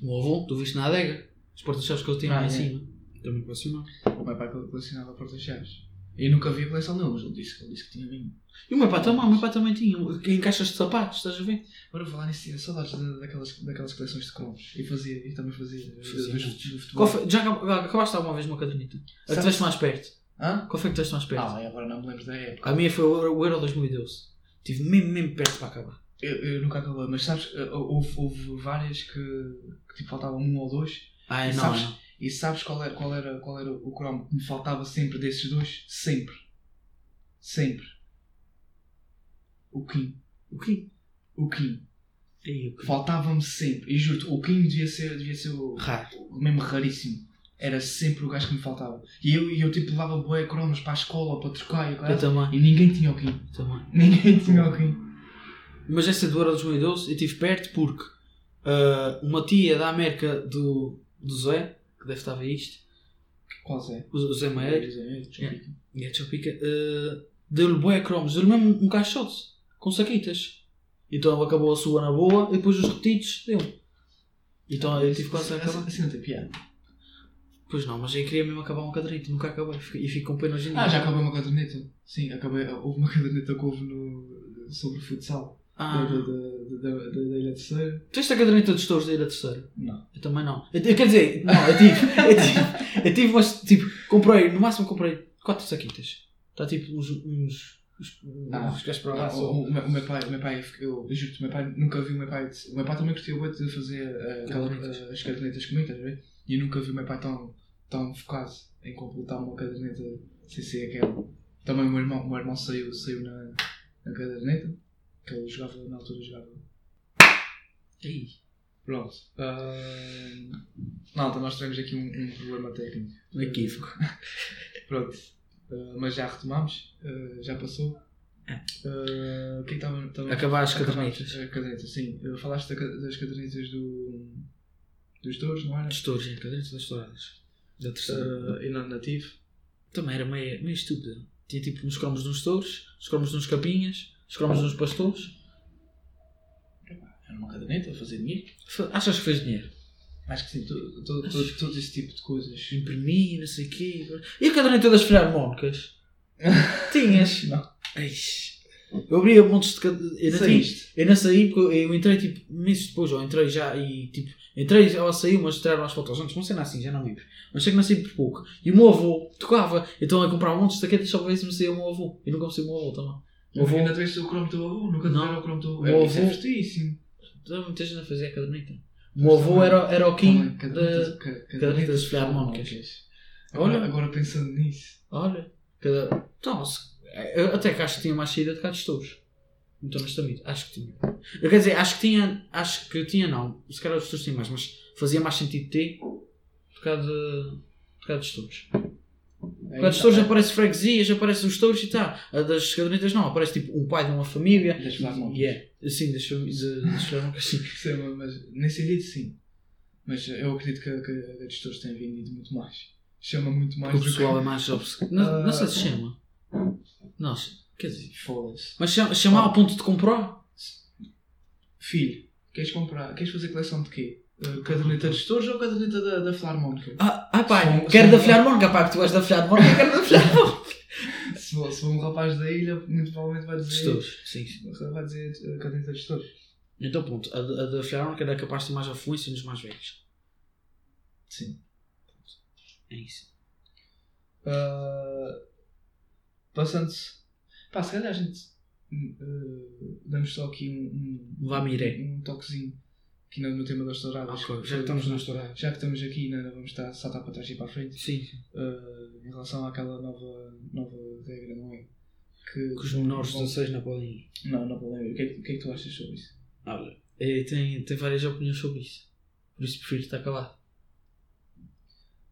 o meu avô, tu viste na adega, os porta-chaves que eu tinha Ah, lá em é. cima, também colecionava. O meu pai cole- colecionava porta-chaves. E nunca vi a coleção dele, mas ele disse, ele disse que tinha vinho. E o meu pai também, o meu pai também tinha, em caixas de sapatos, estás a ver? Agora falar nisso, tinha saudades da- daquelas, daquelas coleções de cromos. E fazia, e também fazia. Fazia do futebol. Qual foi- já acab- acabaste alguma vez uma caderneta? A que tiveste mais perto? Hã? Qual foi que tiveste mais perto? Ah, agora não me lembro da época. A minha foi o Euro, o Euro 2012. Estive mesmo, mesmo perto para acabar. Eu, eu nunca acabei, mas sabes, eh, houve, houve várias que, que tipo, faltavam um ou dois. Ah, é, não, sabes- não. E sabes qual era, qual, era, qual era o cromo que me faltava sempre desses dois? Sempre. Sempre. O Kim. O Kim. O quê? Faltava-me sempre. E juro o Kim devia ser, devia ser o, Raro. o mesmo raríssimo. Era sempre o gajo que me faltava. E eu, eu tipo levava boé cromos para a escola, para trocar e, o Eu também. e ninguém tinha o Kim. também. Ninguém tinha o Kim. Mas essa do Euro 2012 eu estive perto porque ah, uma tia da América do, do Zé, que deve estar a ver isto, Qual é? o o Zé Meiro, Yeah. e a Chopica, uh, deu-lhe bué cromos, deu-lhe mesmo um caixote com saquitas. Então ele acabou a sua na boa e depois os repetidos deu. Então eu tive quase a acabar. Assim não tem piada. Pois não, mas eu queria mesmo acabar um cadernito, nunca acabei e fico com pena hoje em dia. Ah, já acabei uma caderneta. Sim, acabei. Houve uma caderneta que houve no, sobre futsal. Ah, Da, da, da, da, da, Ilha Terceira. tu tens a caderneta dos touros da Ilha Terceira? Não. Eu também não. Eu, eu- quer dizer, não, eu tive, eu tive, eu tive, mas tipo, comprei, no máximo comprei 4 saquitas. Está tipo uns. uns, uns, Ah, gajos para lá. Ah, o, o, meu- pai, o meu pai, eu, eu juro-te, o meu pai nunca vi o meu pai. O meu pai também curtia muito de fazer aquela- Cadernetas. eh, as cadernetas comigo, estás a ver? E eu nunca vi o meu pai tão, tão focado em completar uma caderneta sem ser aquela. Também o meu irmão, o meu irmão saiu, saiu na, na caderneta, que ele jogava, na altura jogava. Ei, Pronto. Uh, Malta, nós tivemos aqui um, um problema técnico. um equívoco. Pronto. Uh, mas já retomamos, uh, já passou. Uh, que é estava- Acabar as cadernetas. As cadernetas, sim. Falaste das cadernetas do, dos touros, não era? Dos touros, gente, cadernetas das touradas. Da terceira. Uh, e não nativo. Também era meio, meio estúpida. Tinha tipo uns cromos de uns touros, os cromos de uns capinhas, os cromos uns pastores. Era uma caderneta a fazer dinheiro. Achas que fez dinheiro? Acho que sim, todo, todo, todo, todo esse tipo de coisas. Imprimir, não sei o quê. E a caderneta das filharmónicas? Tinhas? Não. Eish. Eu abria montes de cadernetas. Eu, não saí porque eu entrei tipo meses depois, ou entrei já e tipo. Entrei, ela saiu, mas tiraram as fotos antes, não sei assim, já não lembro. Mas sei que nasci por pouco. E o meu avô tocava, então eu comprava montes de taquetas só para ver se me saía o meu avô. E nunca me saiu o meu avô também. O Ainda avô, tiveste o cromo do avô? Nunca Não. tiveram o cromo do avô? O É, Isso é avô- fortíssimo. Então, muita gente a fazer a caderneta. O meu avô era, era o King Também, cadernetas- da. ca- cadernetas filharmónicas. Olha, Olha. agora pensando nisso. Olha, cada. Então, se- eu até que acho que tinha mais saída de cá de touros. Muito honestamente, acho que tinha. Eu quer dizer, acho que tinha. Acho que tinha não. Se calhar os touros tinham mais, mas fazia mais sentido ter por causa de. por causa dos touros. Por causa dos touros aparece freguesias, aparece os touros e tá. A das cadernetas não, aparece tipo um pai de uma família. Das. E é. Sim, das famílias. Sim. Sim, mas- nesse sentido sim. Mas eu acredito que, que a dos touros tem vendido muito mais. Chama muito mais O do que- pessoal é mais obcecado. Não, não sei se chama. Não, quer dizer. Foda-se. Mas chama, chamar ao ponto de comprar? Filho, queres comprar? Queres fazer coleção de quê? Uh, caderneta dos touros ou caderneta da, da Filarmónica? Ah, ah São- quero da Filharmónica, pá, que tu és da Filharmónica, quero da Filharmónica. Se for, se for um rapaz da ilha, muito provavelmente vai dizer. Touros, sim. Vai dizer uh, caderneta dos touros. Então pronto, a, a da Filharmónica era capaz de ter mais afluência nos mais velhos. Sim. É isso. Uh, Passando-se. Pá, se calhar a gente. Uh, damos só aqui um. um Vá, Miré. Um toquezinho. Aqui no, no tema das touradas. Ok, já que estamos nas touradas. Já que estamos aqui, não vamos estar, saltar para trás e para a frente. Sim. Uh, em relação àquela nova, nova regra, não é? Que, Que os menores de vão- 16 não podem ir. Não, não podem ir. O que, é, que- que é que tu achas sobre isso? Olha, é, tem, tem várias opiniões sobre isso. Por isso prefiro estar calado.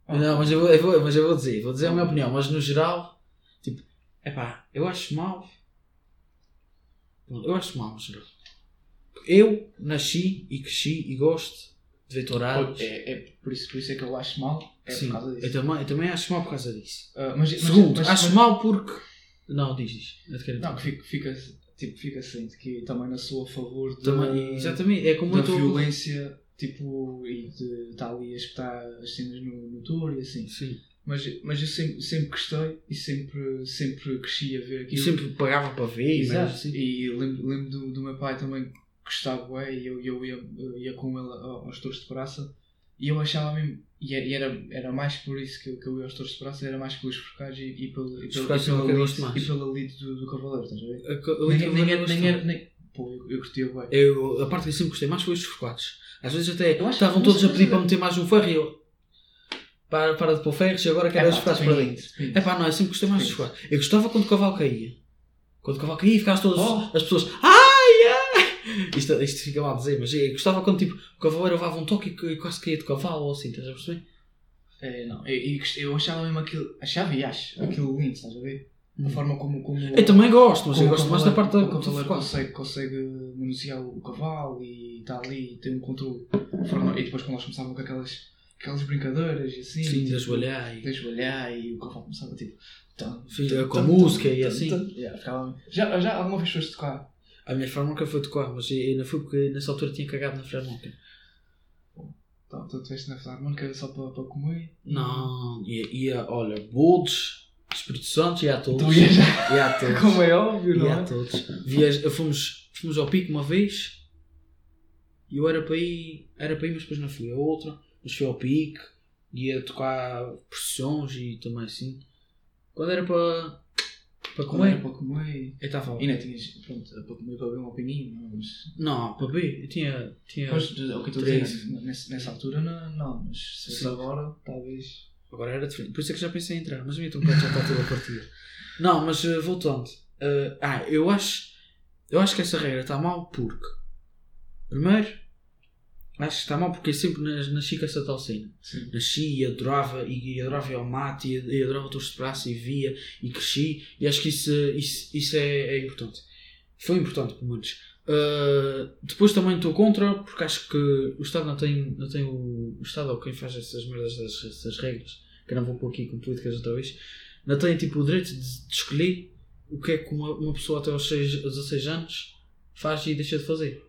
Ah, Não, mas eu, vou, eu vou- mas eu vou dizer, vou dizer a minha opinião, mas no geral, tipo, é pá, eu acho mal. Eu acho mal no geral. Eu nasci e cresci e gosto de ver touradas. É, é por, isso, por isso é que eu acho mal. É Sim, por causa disso. eu também, eu também acho mal por causa disso. Ah, mas, Segundo, mas- acho mas- mal porque. Não, diz, Não, que fica, tipo, fica ciente que também não sou a favor de, Também, exatamente, é como da estou. violência tipo, e de estar ali a espetar as cenas no, no tour e assim. Sim. Mas, mas eu sempre, sempre gostei e sempre, sempre cresci a ver E aquilo. sempre pagava para ver, Exato. mas assim. E lembro, lembro do, do meu pai também gostava e eu, eu, ia, ia com ele ao- aos touros de praça e eu achava mesmo. E era, e era, era mais por isso que eu, que eu ia aos touros de praça, era mais pelos forcados e, e, pelo, e, pelo, e, forcados eu pela lead, e pela lead do, do cavaleiro, estás a ver? A Nem, nem, era, nem era. Nem, pô, eu, eu curtia bué. Eu, a parte que eu sempre gostei mais foi os forquados. Às vezes até estavam todos a pedir para meter mais um ferro e eu. Para, para de pôr ferros e agora quero os forquados para dentro. É pá, não, eu sempre gostei mais dos forquados. Eu gostava quando o cavalo caía. Quando o cavalo caía, ficavam todas Oh. as pessoas. Ai! Isto, isto fica mal a dizer, mas eu gostava quando tipo, o cavaleiro levava um toque e, e quase caía do cavalo ou assim, estás a perceber? É, não, eu, eu, achava mesmo aquilo. Achava e acho aquilo lindo, estás a ver? A Hum. forma como. como Eu também gosto, mas eu gosto mais da parte da o cavaleiro consegue, consegue manusear o cavalo e está ali e tem um controle. de forma- E depois quando eles começavam com aquelas, aquelas brincadeiras e assim. Sim, de tipo, ajoelhar e. de ajoelhar e o cavalo começava tipo. tum, com tum, música e assim. tum. Yeah, ficava- já, já alguma vez foste tocar? A minha forma nunca foi tocar, mas eu ainda fui porque nessa altura tinha cagado na Filarmónica. Então, tu estiveste na Filarmónica só para, para comer? Não, ia, ia olha, Bodes, Espírito Santo, ia a todos. Tu ias. Ia a todos. Como é óbvio, não Ia a é? todos. Viaj... Fomos, fomos ao pico uma vez e eu era para ir, era para ir, mas depois não fui a outra. Mas fui ao pico, ia tocar procissões e também assim. Quando era para, para comer, para comer? eu estava. E ainda tinhas, pronto, para comer para beber um opininho, mas... Não, para ver, eu tinha. tinha... Pois, é o que estou a dizer, nessa, nessa altura não, não mas se fosse agora, talvez... Agora era diferente. Por isso é que já pensei em entrar, mas a minha trompete já está toda partida. Não, mas eh, voltando. Eh, ah, eu acho. Eu acho que essa regra está mal porque. Primeiro, acho que está mal porque eu sempre nas- nasci com essa tal cena. Sim. Nasci e adorava, e, e adorava ao mate, e, e adorava todos de praça, e via, e cresci, e acho que isso, isso, isso é, é importante. Foi importante, pelo menos. Uh, depois também estou contra, porque acho que o Estado não tem, não tem o, o Estado ou quem faz essas merdas, essas, essas regras, que eu não vou pôr aqui com políticas outra vez, não tem tipo, o direito de, de escolher o que é que uma, uma pessoa até aos 6, 16 anos faz e deixa de fazer.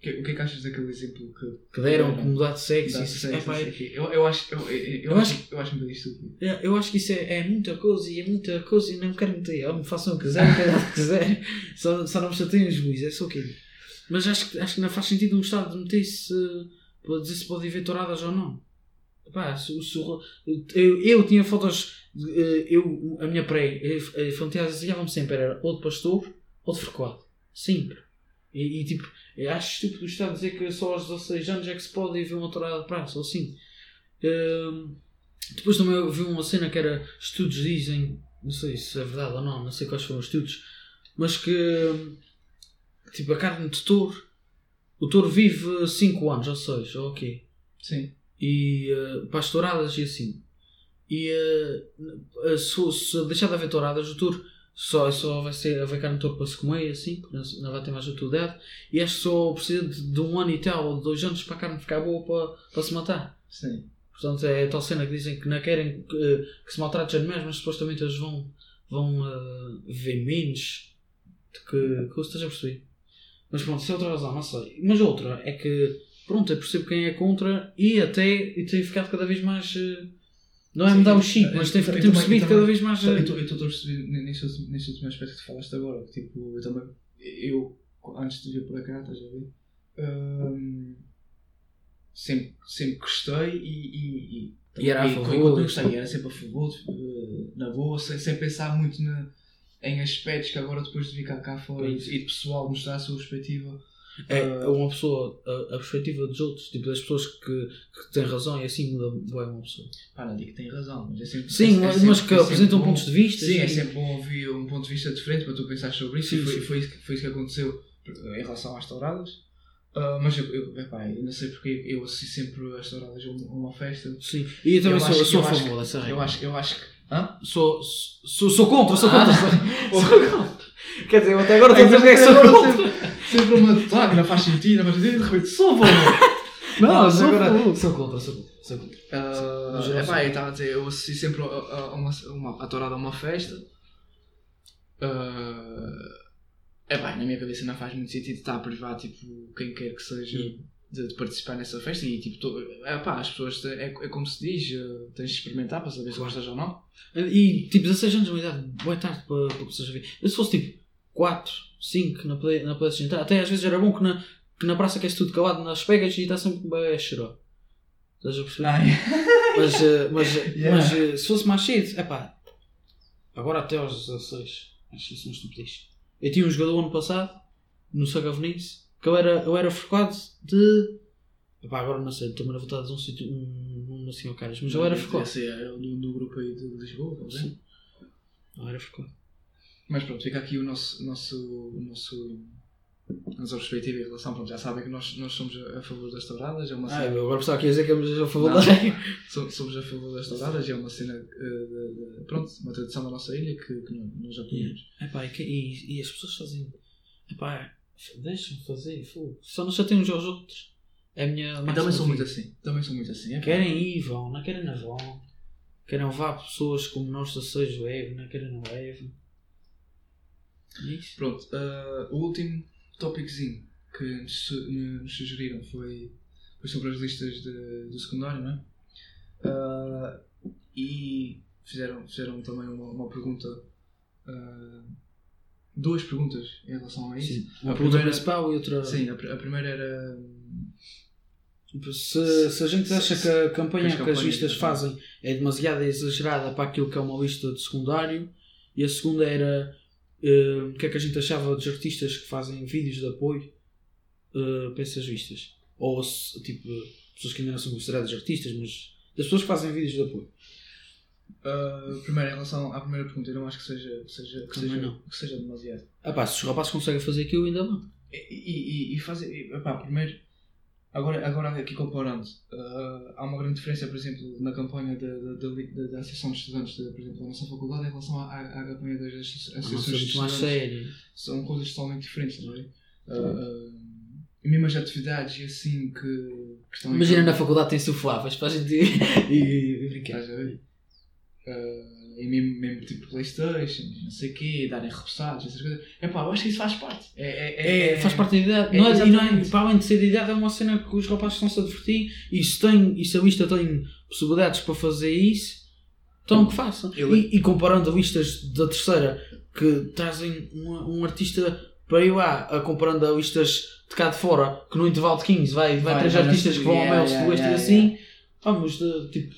O que, o que é que achas daquele exemplo que... Que deram com mudar de sexo, dá e isso, sexo, o quê? eu, eu acho, eu, eu, eu, Eu acho, acho- eu acho um bocadinho estúpido. É, Eu acho que isso é, é muita coisa e é muita coisa e não quero meter. Oh, me façam o que quiser, quero o que quiser. Só, só não me chateiem os juízes, é só aquilo. Mas acho que, acho que não faz sentido um Estado meter se para dizer se pode haver touradas ou não. Pá, se, se, eu, eu tinha fotos, eh, eu, a minha pré, a fantasiava-me sempre, era ou de pastor ou de frequado. Sempre. E, e, tipo, eu acho estúpido o Estado dizer que só aos 16 anos é que se pode ver uma tourada de praça, ou assim. Hum, depois também eu vi uma cena que era estudos dizem, não sei se é verdade ou não, não sei quais foram os estudos, mas que tipo a carne de touro, o touro vive 5 anos ou 6, ou ok. Sim. E uh, para as touradas e assim. E uh, se, se deixar de haver touradas, o touro só, só vai ser haver carne de touro para se comer assim, não, não vai ter mais utilidade. E acho que só precisa de, de um ano e tal, ou de dois anos para a carne ficar boa para, para se matar. Sim. Portanto, é a tal cena que dizem que não querem que, que se maltrate os animais, mas supostamente eles vão, vão uh, viver menos do que, que estás a perceber. Mas pronto, isso é outra razão, não sei. Mas outra é que, pronto, eu percebo quem é contra e até e tem ficado cada vez mais. uh, não é mudar o eu- chip, eu- mas eu também- percebido eu cada vez mais. Eu estou- eu estou a perceber nesse, último- aspecto que falaste agora. que, Tipo, eu também. Eu, antes de vir para cá, estás a ver? hum, sempre, sempre gostei e, e, E era a favor, continuo a e- gostar, e era sempre a favor, eh, na boa, sem, sem pensar muito na, em aspectos que agora depois de vir cá, cá fora e, e de pessoal mostrar a sua perspectiva. É Ah. uma pessoa, a, a perspectiva dos outros, tipo das pessoas que, que têm razão e assim muda bem uma pessoa. Pá, não digo que tem razão, mas é sempre. Sim, é mas, sempre- mas que é apresentam bom- pontos de vista. Sim, é sempre bom ouvir um ponto de vista diferente para tu pensar sobre isso Sim, e foi, sim. foi, isso que, foi isso que aconteceu em relação às touradas. Ah, mas eu, eu, epá, eu não sei porque eu associo sempre as touradas a uma, festa. Sim, e eu também Eu sou, acho- sou eu a favor dessa Eu regra. acho, eu acho que. Hã? Sou, sou, sou contra, sou Ah. contra. Sou contra. Quer dizer, eu até agora estou a dizer que é sou contra. Sempre, uma claro, não faz sentido, não faz sentido, de repente sou bom. Não, mas sou, agora- sou contra, sou contra. Sou contra. Uh, epá, sim. eu estava a dizer, eu associo sempre a, a, a uma, uma, a tourada a uma festa. Uh, epá, na minha cabeça não faz muito sentido estar a privar tipo, quem quer que seja de, de participar nessa festa e tipo, to, epá, as pessoas, é, é como se diz, uh, tens de experimentar para saber se gostas ou não. E tipo, 16 anos é uma idade boa tarde para, para pessoas a ver. Eu se fosse tipo 4, 5 na, play, na PlayStation, tá, até às vezes era bom que na, que na praça queres tudo calado nas pegas e está sempre bem chorar. Estás a perceber? Mas, eh, mas, Yeah. mas eh, se fosse mais cedo, é pá, agora até aos 16, acho isso uma estupidez. Eu tinha um jogador ano passado, no Sagavenice, que eu era, eu era focado de. Epá, agora não sei, estou-me a vontade de um sítio, um, um assim ao caras, mas eu era focado. Esse é do, do grupo aí de Lisboa, ver? Sim. Eu era focado. Mas pronto, fica aqui o nosso, o nosso, o nosso, a nossa perspectiva em relação, pronto, já sabem que nós, nós somos a, favor das touradas, é uma Ah, cena, eu agora pensava que ia dizer que éramos a favor Não. da regra. so- somos a favor das touradas, é uma cena, eh, de- de- pronto, uma tradição da nossa ilha que, que nós- nós apoiamos. Epá, e, e, e as pessoas fazem. Epá, deixam-me fazer, fogo. só não chateiam uns aos outros. É a minha. Eu também sou muito assim, também sou muito assim. é Querem ir, vão, não querem, não vão. Querem levar pessoas como nós Seja Web, não querem, não levam. É isso. Pronto, eh, o último tópicozinho que nos, nos sugeriram foi, foi sobre as listas de, do secundário, não é? Eh, e fizeram, fizeram também uma, uma pergunta, eh, duas perguntas em relação a isso. Sim. Uma A pergunta primeira- principal e outra. Sim, a, a primeira era. hum, Se, se a gente acha que a campanha as que as listas fazem é demasiado exagerada para aquilo que é uma lista de secundário, e a segunda era o que é que a gente achava dos artistas que fazem vídeos de apoio eh, para essas listas. Ou se, tipo, pessoas que ainda não são consideradas artistas, mas das pessoas que fazem vídeos de apoio. Uh, primeiro, em relação à primeira pergunta, eu não acho que seja, seja, que seja, não. que seja demasiado. Ah pá, se os rapazes conseguem fazer aquilo, ainda bem. E, e, e, fazer. epá, primeiro, agora, agora aqui comparando, uh, há uma grande diferença, por exemplo, na campanha da, da, Associação de Estudantes, da, por exemplo, da nossa faculdade, em relação à, à campanha das associações de estudantes. São coisas totalmente diferentes, não é? Uh, uh, e mesmo as atividades e assim que, que estão Imagina na faculdade tem sufláveis para a gente ir e, e brincar. Uh, e mesmo, mesmo tipo Playstation, não sei o quê, darem repassados, essas coisas. Epá, eu acho que isso faz parte. É, é, É, faz parte da idade. é, não é, e não é, para além de ser de idade, é uma cena que os rapazes estão-se a divertir e se, tem, e se a lista tem possibilidades para fazer isso, então que façam. E, e comparando a listas da terceira que trazem um, um artista para ir lá, a comparando a listas de cá de fora, que no intervalo de 15 vai, vai, Vai, três artistas que vão ao yeah, Mel yeah, e yeah, assim, vamos, de, tipo,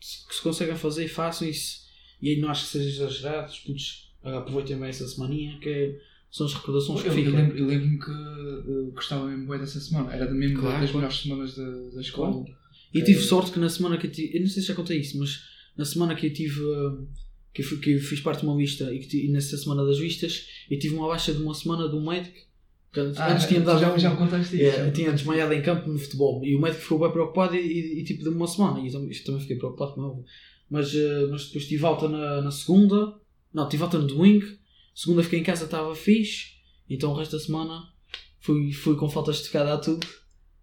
se- que se conseguem fazer, façam isso. E aí não acho que seja exagerado, os putos aproveitem bem essa semaninha, que é- são as recordações que Eu, eu ficam. eu lembro-me que uh, gostava mesmo bem dessa semana. Era mesmo Claro, das claro. melhores semanas da, da escola. E É. tive sorte que na semana que eu tive. Eu não sei se já contei isso, mas na semana que eu tive. hum, Que eu, que eu fiz parte de uma lista e, que e nessa semana das vistas eu tive uma baixa de uma semana de um médico. que antes, antes tinha dado. Ah, já, já me contaste isso. é, tinha desmaiado em campo no futebol e o médico ficou bem preocupado e, e, e, tipo deu-me uma semana. E eu também, eu também fiquei preocupado, como é. Mas, eh, mas depois tive alta na, na segunda, não, tive alta no domingo. Segunda fiquei em casa, estava fixe. Então o resto da semana fui, fui com falta esticada a tudo.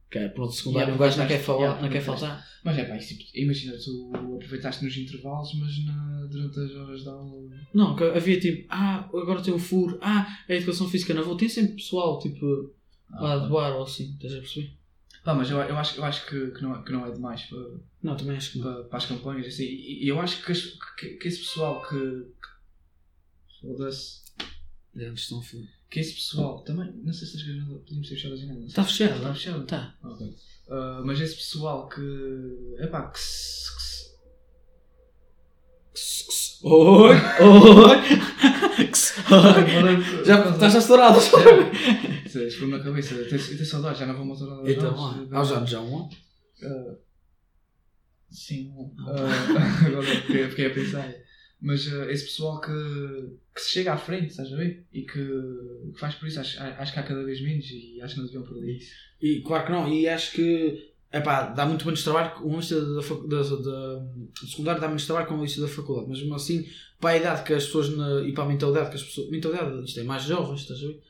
Que é, pronto, secundário, Yeah, um gajo não quer, falar, yeah, não quer faltar. Mas é pá, isso, imagina, tu aproveitaste nos intervalos, mas na, durante as horas da aula. Não, que havia tipo, ah, agora tem o furo, ah, a educação física na avó. Tem sempre pessoal, tipo, lá de bar ou assim, estás a perceber? Pá, mas eu, eu acho, eu acho que, que, não, é- que não é demais para, Não, também acho que para, para as campanhas. Assim, e, eu acho que, as- que, que esse pessoal que. que Foda-se. Eles estão full. que esse pessoal também, não sei se as gajas podíamos ter fechado a janela. Está fechado? Está fechado? Tá. Ok. Ah, mas esse pessoal que. Epá, que se. Oi! Oi! Já estás a estourar. Isso isso foi na cabeça. Eu tenho, eu tenho saudades, já não vou motor das Então, aulas. ah, já já um. Ah, sim, ah, agora fiquei, a pensar. Mas ah, esse pessoal que, que se chega à frente, estás a ver? E que, que faz por isso, acho, acho que há cada vez menos e acho que não deviam perder isso. E claro que não, e acho que epá, dá muito menos trabalho com o lista da, da, da, secundário dá menos trabalho com o lista da faculdade, mas mesmo assim, para a idade que as pessoas na- e para a mentalidade que as pessoas. Mentalidade, isto é mais jovens, estás a ver?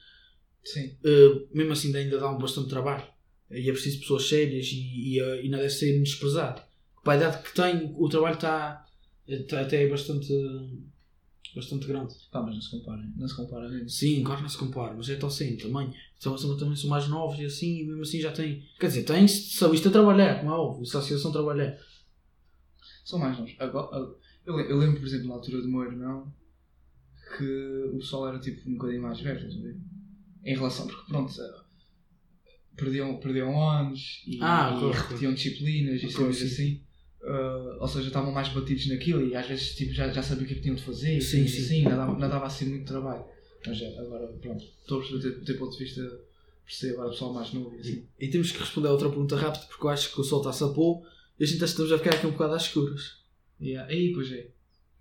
Sim. Uh, mesmo assim ainda dá um bastante trabalho. E é preciso pessoas sérias e, e, uh, e não deve ser desprezado. Para a idade que tem, o trabalho está, está até bastante, bastante grande. Pá, mas não se compara, não se compara mesmo. Sim, claro que não se compara, mas é tão assim também. Então, são- também são mais novos e assim, e mesmo assim já têm. Quer dizer, têm só isto a trabalhar, como é óbvio, se a associação trabalhar. São mais novos. Agora, eu, eu lembro, por exemplo, na altura do meu irmão, que o pessoal era tipo um bocadinho mais velho, estás a ver? Em relação, porque pronto, eh, perdiam, perdiam anos e, Ah, e repetiam disciplinas e coisas sim. assim. Eh, ou seja, estavam mais batidos naquilo e às vezes tipo, já, já sabiam o que é que tinham de fazer e Sim, coisas sim. assim, não dava, não dava assim muito trabalho. Mas eh, agora, pronto, estou a perceber do teu ponto de vista, perceber agora o pessoal mais novo e assim. E temos que responder a outra pergunta rápida, porque eu acho que o sol está-se a pôr e a gente estamos a ficar aqui um bocado às escuras. Yeah. E pois é.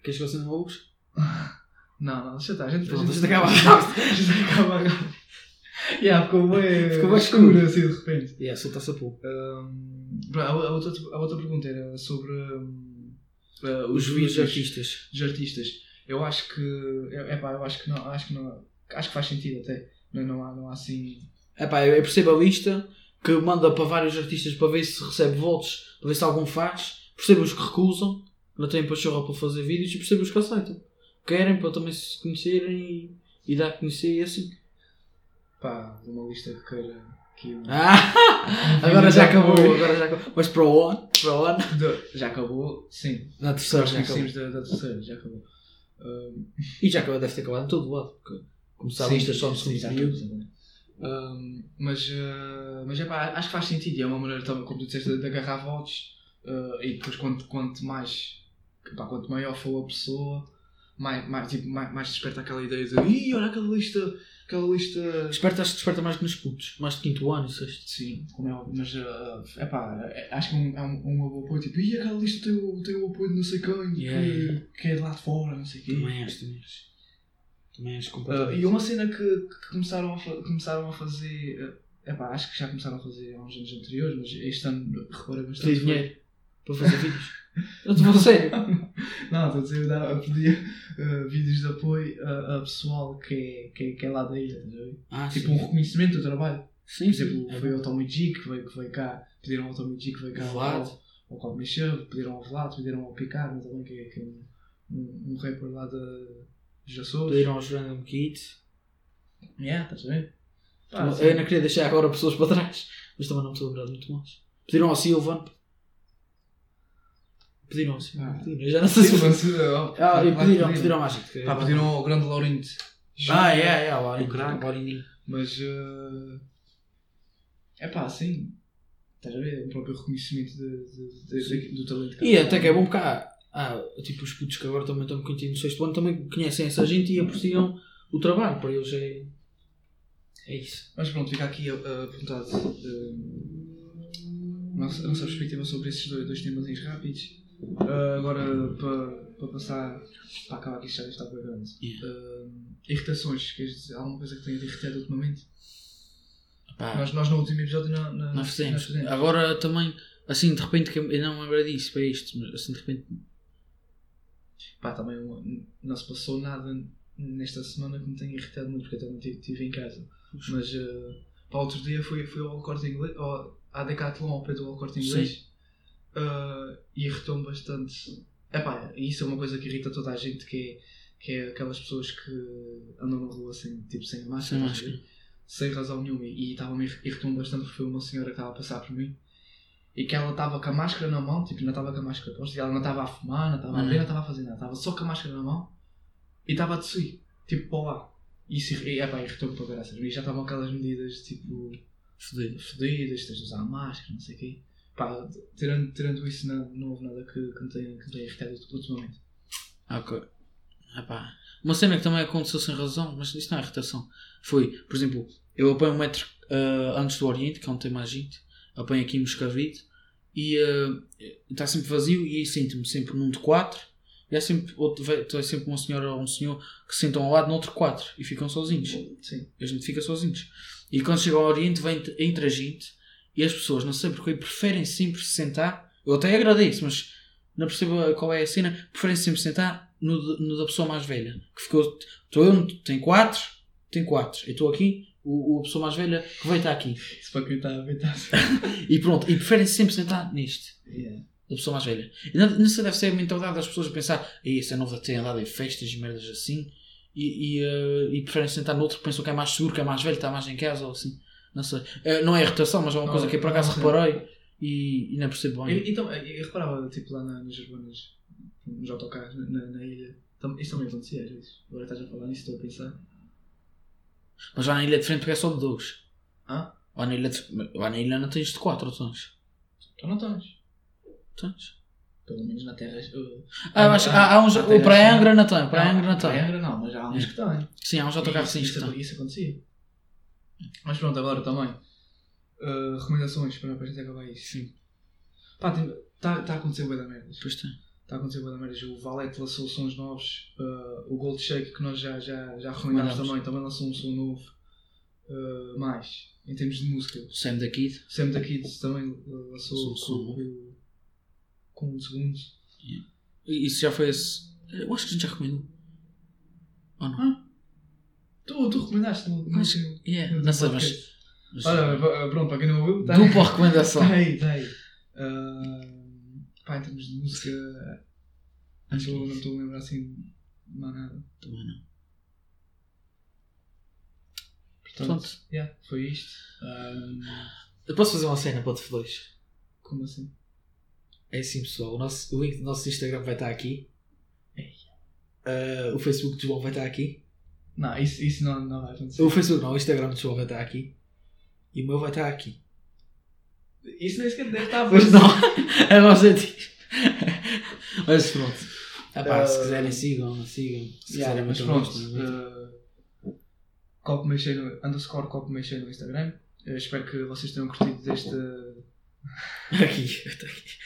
Queres que eu acenda luz? Não, não, deixa estar, a gente, Pronto, a gente deixa acabar. A gente acaba agora. Yeah, ficou bem, Ficou bem escuro assim de repente. E é, o sol está-se a pôr. Um, a, a outra, a outra pergunta era sobre uh, Os vídeos artistas. dos artistas. Eu acho que. É, epá, eu acho que não. Acho que, não, acho que faz sentido até. Não, não, há, não há assim. Epá, eu percebo a lista que manda para vários artistas para ver se recebe votos, para ver se algum faz. Percebo os que recusam, não têm pachorra para fazer vídeos e percebo os que aceitam. Querem para também se conhecerem e, e dar a conhecer e assim. Pá, uma lista que queira. Que Ah, agora já acabou, agora já acabou. Mas para o ano, para o De- já acabou, sim. na terceira já acabou. da, da terceira, já acabou. Um, E já acabou, deve ter acabado em todo lado, porque começar a Sim, lista só no segundo período. Um, mas uh, mas é pá, acho que faz sentido e é uma maneira também, como tu disseste, de, de agarrar votos uh, e depois quanto, quanto mais pá, quanto maior for a pessoa mais, mais, tipo, mais, mais desperta aquela ideia de Ih, olha aquela lista aquela lista Desperta, acho que desperta mais que nos putos, mais de quinto ano e sexto. sim, como é óbvio, mas uh, é pá, é- acho que é um, é um, um bom apoio tipo, Ih, aquela lista tem o, tem o apoio de não sei quem Yeah. que, que é de lá de fora, não sei o quê Também és, também és. Também és Uh, completamente. e uma cena que, que começaram, a começaram a fazer, uh, epá, acho que já começaram a fazer há uns anos anteriores, mas este ano reparei bastante. Pedir dinheiro para fazer vídeos. Eu falar sério. Não, estou a dizer, a pedir uh, vídeos de apoio a, a pessoal que é, que, é, que é lá da ilha, estás a ver? Ah, Tipo sim. um reconhecimento do trabalho. Por Sim, exemplo, sim. É foi o Tommy G que veio, que veio cá, pediram ao Tommy G que veio cá Vlad. ao, Cobb Michel, pediram ao Vlad, pediram ao Picard, também que que é um, um, um rapper lá de Açores. Pediram aos Random Kids. Yeah, estás a ver? Pá, eu assim, ainda queria deixar agora pessoas para trás, mas também não me estou a lembrar muito mais. Pediram ao Silvan. Pediram Silvan. Ah. Pediram. Eu já não sei se. Sim, mas, Ah, pediram, pediram que- Pá, pediram ao grande Laurindo. Ah, é, é, o O. Laurindinho. Mas. é pá, sim. Estás a ver? O próprio reconhecimento de, de- de- Sim. do talento. E até que é bom porque há, há, tipo os putos que agora também estão conhecidos no sexto ano também conhecem essa gente e apreciam o trabalho. Para eles é. É isso. Mas pronto, fica aqui uh, apontado uh, nossa, a nossa perspectiva sobre esses dois, dois temas rápidos. Uh, agora, para para passar. para acabar aqui, já está bem grande. Uh, irritações, queres dizer alguma coisa que tenha te irritado ultimamente? Pá, Nós, nós no último episódio não, não, nós fizemos. nós fizemos. Agora também, assim de repente, que eu não me lembro disso para isto, mas assim de repente. Pá, também não se passou nada nesta semana que me tenha irritado muito, porque eu também estive, em casa. Mas uh, para outro dia fui, fui ao corte inglês, ao, à Decathlon ao pé do ao corte inglês uh, e irritou-me bastante. Epá, isso é uma coisa que irrita toda a gente, que é, que é aquelas pessoas que andam na rua sem, tipo, sem Sem máscara, máscara. sem razão nenhuma. E estava-me irritou-me bastante porque foi uma senhora que estava a passar por mim e que ela estava com a máscara na mão, tipo, não estava com a máscara posta, e ela não estava a fumar, não estava a beber, não estava a fazer nada, estava só com a máscara na mão e estava a tossir, tipo, para o ar. Isso irri- epá, irritou-me para graças. E já estavam aquelas medidas tipo Fodido. fodidas, tens de usar máscara, não sei o quê. Pá, tirando, tirando isso, não, não houve nada que, que, me tenha, que me tenha irritado ultimamente. Ah, Ok. Epá. Uma cena que também aconteceu sem razão, mas isto não é irritação. Foi, por exemplo, eu apanho um metro ah, antes do Oriente, que é onde tem mais gente, apanho aqui em Moscavide e ah, está sempre vazio e aí sinto-me sempre num de quatro e há sempre, outro, ve- tem sempre uma senhora ou um senhor que se sentam ao lado no outro quatro e ficam sozinhos. Sim. A gente fica sozinhos. E quando chega ao Oriente, vem entre a gente e as pessoas, não sei porquê, preferem sempre se sentar. Eu até agradeço, mas não percebo qual é a cena. Preferem sempre sentar no, no da pessoa mais velha. Que ficou. Estou eu, tem quatro, tem quatro. Eu estou aqui, o, a pessoa mais velha que veio está aqui. Isso para quem está a ver, está E pronto, e preferem sempre sentar neste. yeah. Da pessoa mais velha. E não, não sei, deve ser a mentalidade das pessoas a pensar, "Ei, esse é novo a ter andado em festas e merdas assim. E, e, eh, e preferem sentar no outro pensam que é mais seguro, que é mais velho, está mais em casa ou assim. Não sei. Eh, não é irritação, mas é uma Não, coisa que eu por acaso reparei e, e não percebo bem. E, então, eu reparava, tipo, lá na, nas urbanas, nos autocarros, na, na ilha. Tam- Isso também acontecia às vezes. Agora estás a falar nisso, estou a pensar. Mas lá na ilha de frente porque é só de dois. Ah? Lá na ilha, de, lá na ilha não tens de quatro, ou tens? Tu não tens. Tens. Pelo menos na terra. uh, Ah, eu acho, há, há uns, para Angra não tem, para Não, Angra não Para tem. Angra não, mas há uns É. que têm. Sim, há uns autocarros sim que isso, têm. isso acontecia. Mas pronto, agora também. uh, recomendações para, a gente acabar isso. Sim. Pá, está tá a acontecer bué da merdas. Pois tem. Está a acontecer bué da merdas. O Valete lançou sons novos. uh, o Gold Shake que nós já, já, já recomendámos também, também lançou um som novo. Uh, mais, em termos de música. Sam da Kid. Sam da Kids também lançou um som com, com, um segundo. E Isso já foi esse. Eu acho que a gente já recomendou. Ou não? Tu, tu recomendaste no, no, Yeah, no não sei, mas. mas- Olha, va- pronto, para quem não ouviu, tá Dupla recomendação. Tá aí, tá aí. Uh, pá, em termos de música, Acho não estou a lembrar assim de mais nada. Também não. Portanto, Pronto. yeah, foi isto. Um, Eu posso fazer uma cena para o F2? como assim? É assim, pessoal. O, nosso, o link do nosso Instagram vai estar aqui. Uh, o Facebook do João vai estar aqui. Não, isso, isso não, não vai acontecer. O Facebook não, o Instagram do João vai estar aqui. E o meu vai estar aqui. Isso nem sequer deve estar a Pois aparecer. não, é o objetivo. Mas pronto. Ah, pá, se Uh, quiserem sigam, sigam. Se Yeah, quiserem mas pronto. uh, copo cheio no, underscore copo cheio no Instagram. Eu espero que vocês tenham curtido deste. Aqui, está aqui.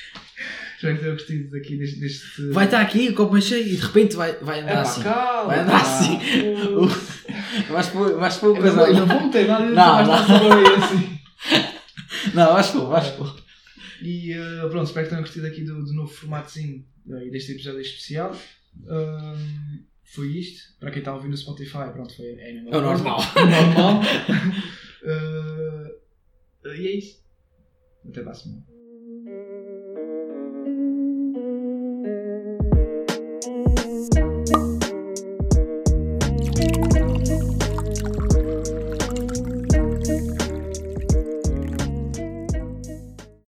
Espero que tenham curtido aqui deste. deste... Vai estar aqui, o copo mais cheio e de repente vai, vai andar assim. calma, Vai andar pá. assim. Vais pôr, vais pôr Eu coisa não, vou meter nada, Não, não, não. não. assim. Não, vais pôr, vais pôr. E uh, pronto, espero que tenham curtido aqui do, do novo formatozinho uh, e deste episódio especial. Um, foi isto. Para quem está a ouvir no Spotify, pronto, foi é É o normal. É o normal. Uh, e é isso. Até para a semana.